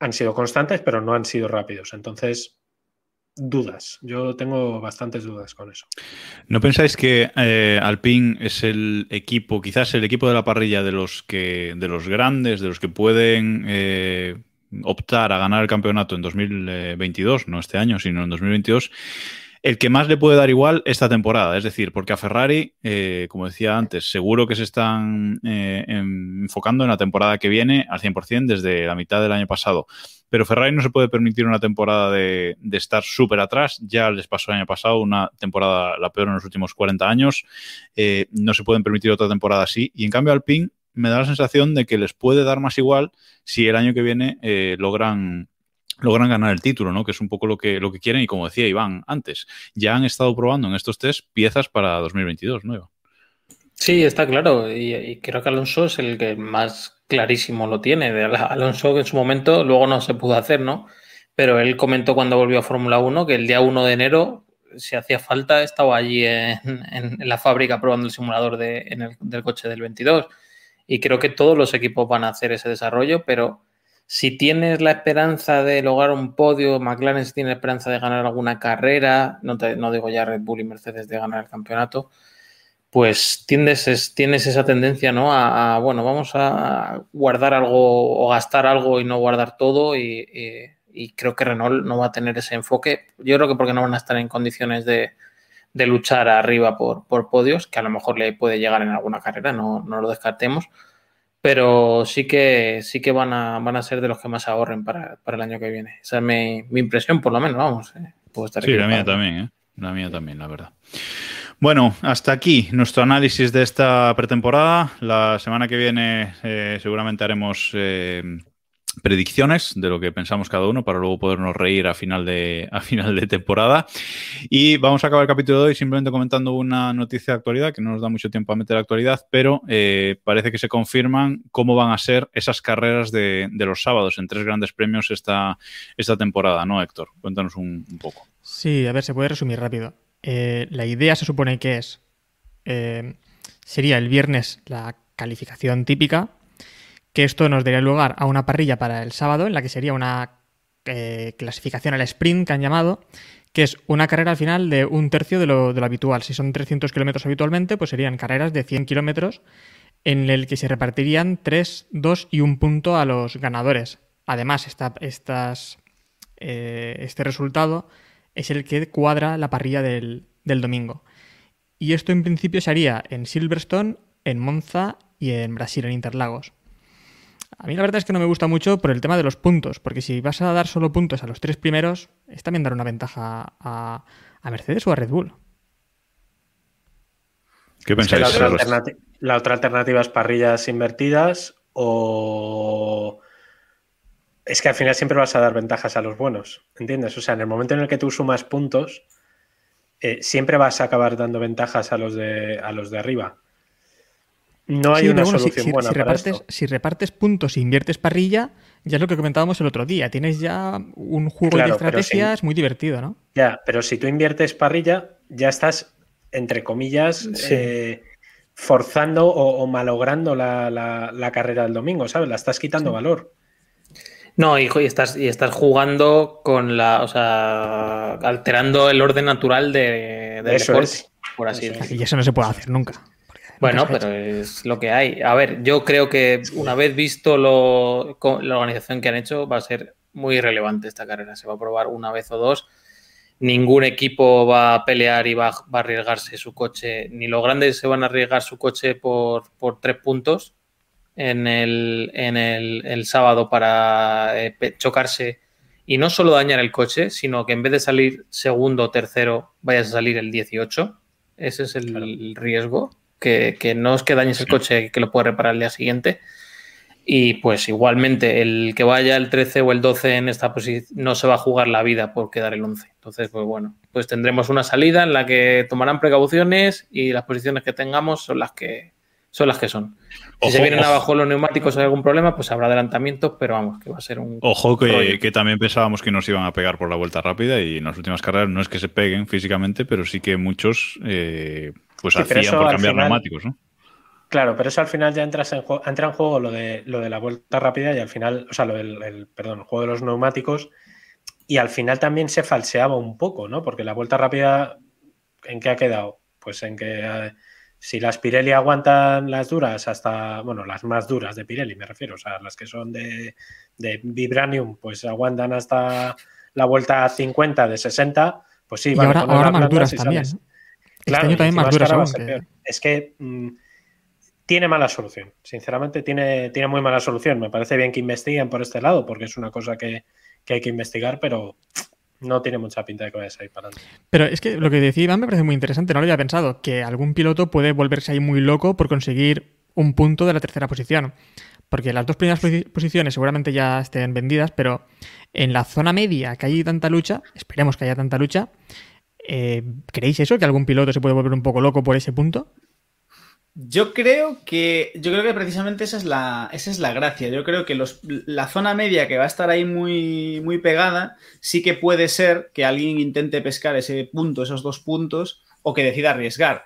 Han sido constantes, pero no han sido rápidos. Entonces, dudas. Yo tengo bastantes dudas con eso. ¿No pensáis que eh, Alpine es el equipo, quizás el equipo de la parrilla de los que, de los grandes, de los que pueden eh, optar a ganar el campeonato en 2022, no este año, sino en 2022? el que más le puede dar igual esta temporada. Es decir, porque a Ferrari, eh, como decía antes, seguro que se están enfocando en la temporada que viene al 100% desde la mitad del año pasado pero Ferrari no se puede permitir una temporada de, estar súper atrás. Ya les pasó el año pasado una temporada la peor en los últimos 40 años. Eh, no se pueden permitir otra temporada así. Y en cambio Alpine me da la sensación de que les puede dar más igual si el año que viene eh, logran logran ganar el título, ¿no? Que es un poco lo que, lo que quieren y como decía Iván antes, ya han estado probando en estos test piezas para 2022, ¿no, Sí, está claro. Y, creo que Alonso es el que más clarísimo lo tiene. De Alonso en su momento luego no se pudo hacer, ¿no? Pero él comentó cuando volvió a Fórmula 1 que el día 1 de enero, si hacía falta, estaba allí en, la fábrica probando el simulador de, del coche del 22. Y creo que todos los equipos van a hacer ese desarrollo, pero si tienes la esperanza de lograr un podio, McLaren si tiene esperanza de ganar alguna carrera, no, no digo ya Red Bull y Mercedes de ganar el campeonato, pues tienes, tienes esa tendencia, ¿no? A, bueno, vamos a guardar algo o gastar algo y no guardar todo y, creo que Renault no va a tener ese enfoque. Yo creo que porque no van a estar en condiciones de, luchar arriba por, por, podios, que a lo mejor le puede llegar en alguna carrera, no, no lo descartemos, pero sí que, sí que van, a, van a ser de los que más ahorren para, el año que viene. Esa es mi, impresión, por lo menos, vamos. Eh, sí, la mía también, ¿eh? La mía también, la verdad. Bueno, hasta aquí nuestro análisis de esta pretemporada. La semana que viene eh, seguramente haremos eh, predicciones de lo que pensamos cada uno para luego podernos reír a final de, final de temporada. Y vamos a acabar el capítulo de hoy simplemente comentando una noticia de actualidad que no nos da mucho tiempo a meter actualidad, pero eh, parece que se confirman cómo van a ser esas carreras de, los sábados en tres grandes premios esta, esta temporada, ¿no, Héctor? Cuéntanos un poco. Sí, a ver, se puede resumir rápido. Eh, la idea se supone que es, eh, sería el viernes la calificación típica, que esto nos daría lugar a una parrilla para el sábado, en la que sería una eh, clasificación al sprint que han llamado, que es una carrera al final de un tercio de lo, habitual. Si son 300 kilómetros habitualmente, pues serían carreras de 100 kilómetros en el que se repartirían 3, 2 y un punto a los ganadores. Además, estas, este resultado es el que cuadra la parrilla del, domingo. Y esto en principio se haría en Silverstone, en Monza y en Brasil, en Interlagos. A mí la verdad es que no me gusta mucho por el tema de los puntos, porque si vas a dar solo puntos a los tres primeros, es también dar una ventaja a, Mercedes o a Red Bull. ¿Qué pensáis? la, otra alternativa es parrillas invertidas o es que al final siempre vas a dar ventajas a los buenos, ¿entiendes? O sea, en el momento en el que tú sumas puntos, eh, siempre vas a acabar dando ventajas a los de, a los de arriba. No hay Sí, una bueno, solución si, buena si para repartes, esto. si repartes puntos e inviertes parrilla, ya es lo que comentábamos el otro día. Tienes ya un juego Claro, de estrategias muy divertido, ¿no? Ya, pero si tú inviertes parrilla, ya estás, entre comillas, Sí. eh, forzando o, o malogrando la, la- la carrera del domingo, ¿sabes? La estás quitando valor. No, hijo, y estás, y estás jugando con la, o sea, alterando el orden natural de, del Eso deporte, es. por así decirlo. Y eso no se puede hacer nunca. Bueno, pero es lo que hay. A ver, yo creo que una vez visto lo, la organización que han hecho, va a ser muy relevante esta carrera. Se va a probar una vez o dos. Ningún equipo va a pelear y va, a- va a arriesgarse su coche, ni los grandes se van a arriesgar su coche por, por tres puntos en el, en el, el sábado para eh, chocarse y no solo dañar el coche, sino que en vez de salir segundo o tercero, vayas a salir el 18. Ese es el, el riesgo, que, que no es que dañes el coche que lo puedes reparar al día siguiente. Y pues igualmente el que vaya el 13 o el 12 en esta posición no se va a jugar la vida por quedar el 11. Entonces, pues bueno, pues tendremos una salida en la que tomarán precauciones y las posiciones que tengamos son las que son las que son. Si se vienen ojo. abajo los neumáticos hay algún problema, pues habrá adelantamientos, pero vamos, que va a ser un Ojo que, que también pensábamos que nos iban a pegar por la vuelta rápida y en las últimas carreras no es que se peguen físicamente, pero sí que muchos eh, pues Sí, hacían por cambiar final- neumáticos, ¿no? Claro, pero eso al final ya entras en entra en juego lo de, lo de la vuelta rápida y al final, o sea, lo del el- perdón, el juego de los neumáticos y al final también se falseaba un poco, ¿no? Porque la vuelta rápida, ¿en qué ha quedado? Pues en que eh, si las Pirelli aguantan las duras hasta, bueno, las más duras de Pirelli me refiero, o sea, las que son de, de Vibranium, pues aguantan hasta la vuelta 50 de 60, pues sí, Y vale, ahora, pones ahora más duras también. Este año y también más duras aún. a que-. Es que mm, tiene mala solución. Sinceramente, tiene, tiene muy mala solución. Me parece bien que investiguen por este lado, porque es una cosa que, que hay que investigar, pero no tiene mucha pinta de que vaya a para adelante. Pero es que lo que decía Iván me parece muy interesante, no lo había pensado, que algún piloto puede volverse ahí muy loco por conseguir un punto de la tercera posición. Porque las dos primeras posi- posiciones seguramente ya estén vendidas, pero en la zona media que hay tanta lucha, esperemos que haya tanta lucha, eh, ¿creéis eso? ¿Que algún piloto se puede volver un poco loco por ese punto? Yo creo que. Yo creo que precisamente esa es la, esa es la gracia. Yo creo que la zona media que va a estar ahí muy, muy pegada, sí que puede ser que alguien intente pescar ese punto, esos dos puntos, o que decida arriesgar.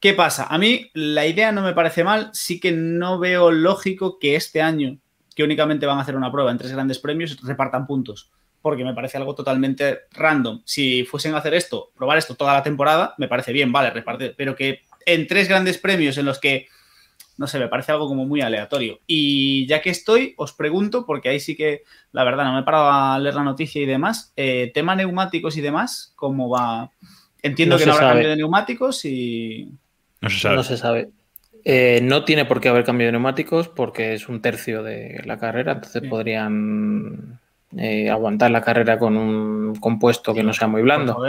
¿Qué pasa? A mí la idea no me parece mal, sí que no veo lógico que este año, que únicamente van a hacer una prueba en tres grandes premios, repartan puntos. Porque me parece algo totalmente random. Si fuesen a hacer esto, probar esto toda la temporada, me parece bien, vale, reparte. Pero que en tres grandes premios en los que, no sé, me parece algo como muy aleatorio. Y ya que estoy, os pregunto, porque ahí sí que, la verdad, no me he parado a leer la noticia y demás, eh, tema neumáticos y demás, ¿cómo va? Entiendo No que no habrá sabe. cambio de neumáticos y... No se sabe. No se sabe. Eh, no tiene por qué haber cambio de neumáticos porque es un tercio de la carrera, entonces Sí. podrían eh, aguantar la carrera con un compuesto que no sea muy blando.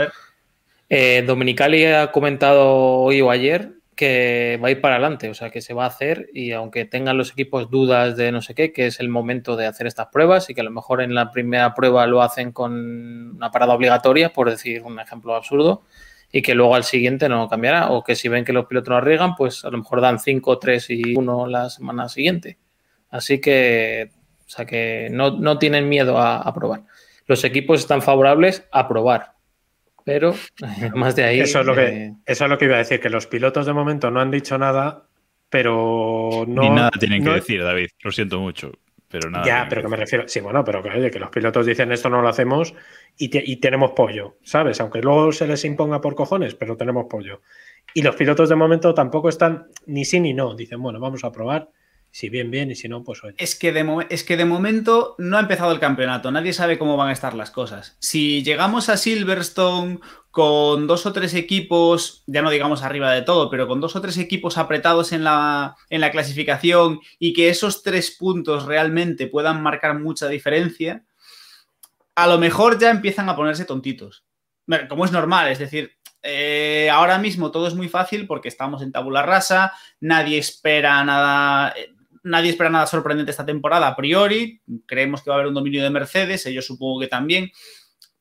Eh, Dominicali ha comentado hoy o ayer que va a ir para adelante, o sea que se va a hacer y aunque tengan los equipos dudas de no sé qué, que es el momento de hacer estas pruebas y que a lo mejor en la primera prueba lo hacen con una parada obligatoria, por decir un ejemplo absurdo, y que luego al siguiente no cambiará, o que si ven que los pilotos no arriesgan, pues a lo mejor dan 5, 3 y 1 la semana siguiente. Así que, o sea que no, no tienen miedo a, a probar. Los equipos están favorables a probar, pero más de ahí. Eso es, lo que, eh, eso es lo que iba a decir, que los pilotos de momento no han dicho nada, pero no... Ni nada tienen no- que decir, David. Lo siento mucho. Pero nada. Ya, pero que me refiero. Sí, bueno, pero que, oye, que los pilotos dicen esto no lo hacemos y, te- y tenemos pollo, ¿sabes? Aunque luego se les imponga por cojones, pero tenemos pollo. Y los pilotos de momento tampoco están ni sí ni no. Dicen, bueno, vamos a probar. Si bien, bien, y si no, pues oye. Es que, de es que de momento no ha empezado el campeonato, nadie sabe cómo van a estar las cosas. Si llegamos a Silverstone con dos o tres equipos, ya no digamos arriba de todo, pero con dos o tres equipos apretados en la, en la clasificación y que esos tres puntos realmente puedan marcar mucha diferencia, a lo mejor ya empiezan a ponerse tontitos. Como es normal, es decir, eh, ahora mismo todo es muy fácil porque estamos en tabula rasa, nadie espera nada, eh, nadie espera nada sorprendente esta temporada a priori. Creemos que va a haber un dominio de Mercedes, ellos supongo que también.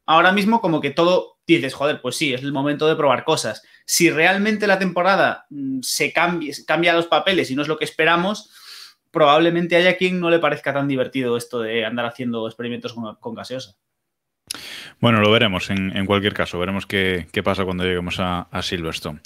ahora mismo como que todo dices, joder, pues sí, es el momento de probar cosas. Si realmente la temporada mm, se cambia, los papeles y no es lo que esperamos, probablemente haya quien no le parezca tan divertido esto de andar haciendo experimentos con, gaseosa. Bueno, lo veremos en, cualquier caso, veremos qué, pasa cuando lleguemos a Silverstone.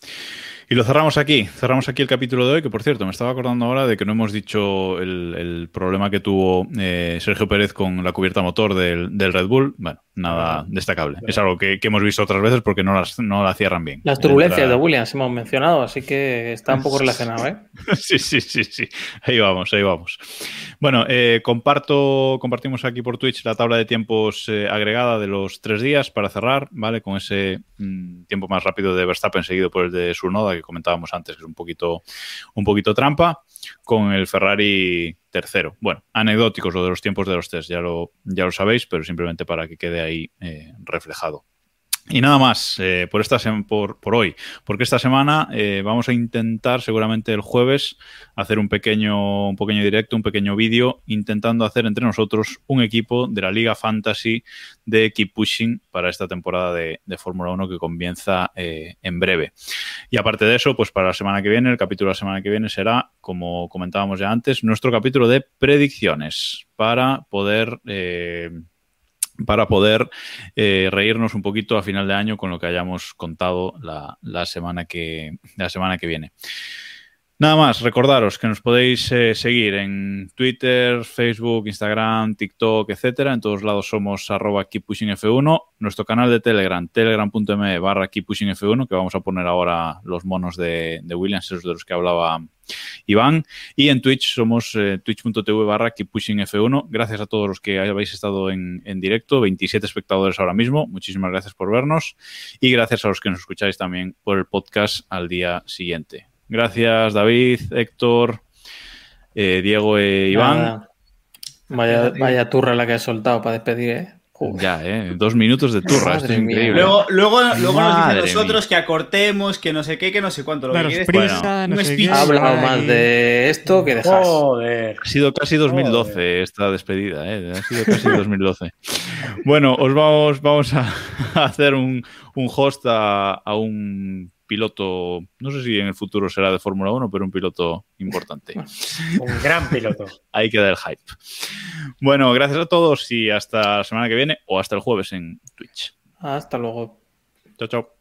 Y lo cerramos aquí, cerramos aquí el capítulo de hoy, que por cierto, me estaba acordando ahora de que no hemos dicho el, problema que tuvo eh, Sergio Pérez con la cubierta motor del, Red Bull. Bueno, nada destacable. Es algo que, hemos visto otras veces porque no las no la cierran bien. Las turbulencias de Williams hemos mencionado, así que está un poco relacionado, ¿eh? sí, sí, sí, sí. Ahí vamos, ahí vamos. Bueno, eh, comparto, compartimos aquí por Twitch la tabla de tiempos eh, agregada de los tres días para cerrar, ¿vale? Con ese mm, tiempo más rápido de Verstappen seguido por el de Surnoda que comentábamos antes, que es un poquito, un poquito trampa, con el Ferrari tercero. Bueno, anecdóticos lo de los tiempos de los test, ya lo, ya lo sabéis, pero simplemente para que quede ahí eh, reflejado. Y nada más eh, por, esta por, por, hoy, porque esta semana eh, vamos a intentar seguramente el jueves hacer un pequeño, un pequeño directo, un pequeño vídeo, intentando hacer entre nosotros un equipo de la Liga Fantasy de Keep Pushing para esta temporada de, Fórmula 1 que comienza eh, en breve. Y aparte de eso, pues para la semana que viene, el capítulo de la semana que viene será, como comentábamos ya antes, nuestro capítulo de predicciones para poder para poder eh, reírnos un poquito a final de año con lo que hayamos contado la, semana, que, la semana que viene. Nada más, recordaros que nos podéis eh, seguir en Twitter, Facebook, Instagram, TikTok, etcétera. En todos lados somos arroba keeppushingf1. Nuestro canal de Telegram, telegram.me barra keeppushingf1, que vamos a poner ahora los monos de, de Williams, esos de los que hablaba Iván. Y en Twitch somos eh, twitch.tv barra keeppushingf1. Gracias a todos los que habéis estado en, en directo, 27 espectadores ahora mismo. Muchísimas gracias por vernos. Y gracias a los que nos escucháis también por el podcast al día siguiente. Gracias, David, Héctor, eh, Diego e Iván. Vaya, vaya turra la que has soltado para despedir, ¿eh? Ya, ¿eh? Dos minutos de turra, esto es increíble. Luego, luego, luego nos dicen nosotros que acortemos, que no sé qué, que no sé cuánto. Lo que quieres prisa, no Ha hablado más de esto que de Joder. Ha sido casi 2012 esta despedida, ¿eh? Ha sido casi 2012. bueno, os vamos, vamos a, hacer un, un host a, a un piloto, no sé si en el futuro será de Fórmula 1, pero un piloto importante. un gran piloto. Ahí queda el hype. Bueno, gracias a todos y hasta la semana que viene o hasta el jueves en Twitch. Hasta luego. Chao, chao.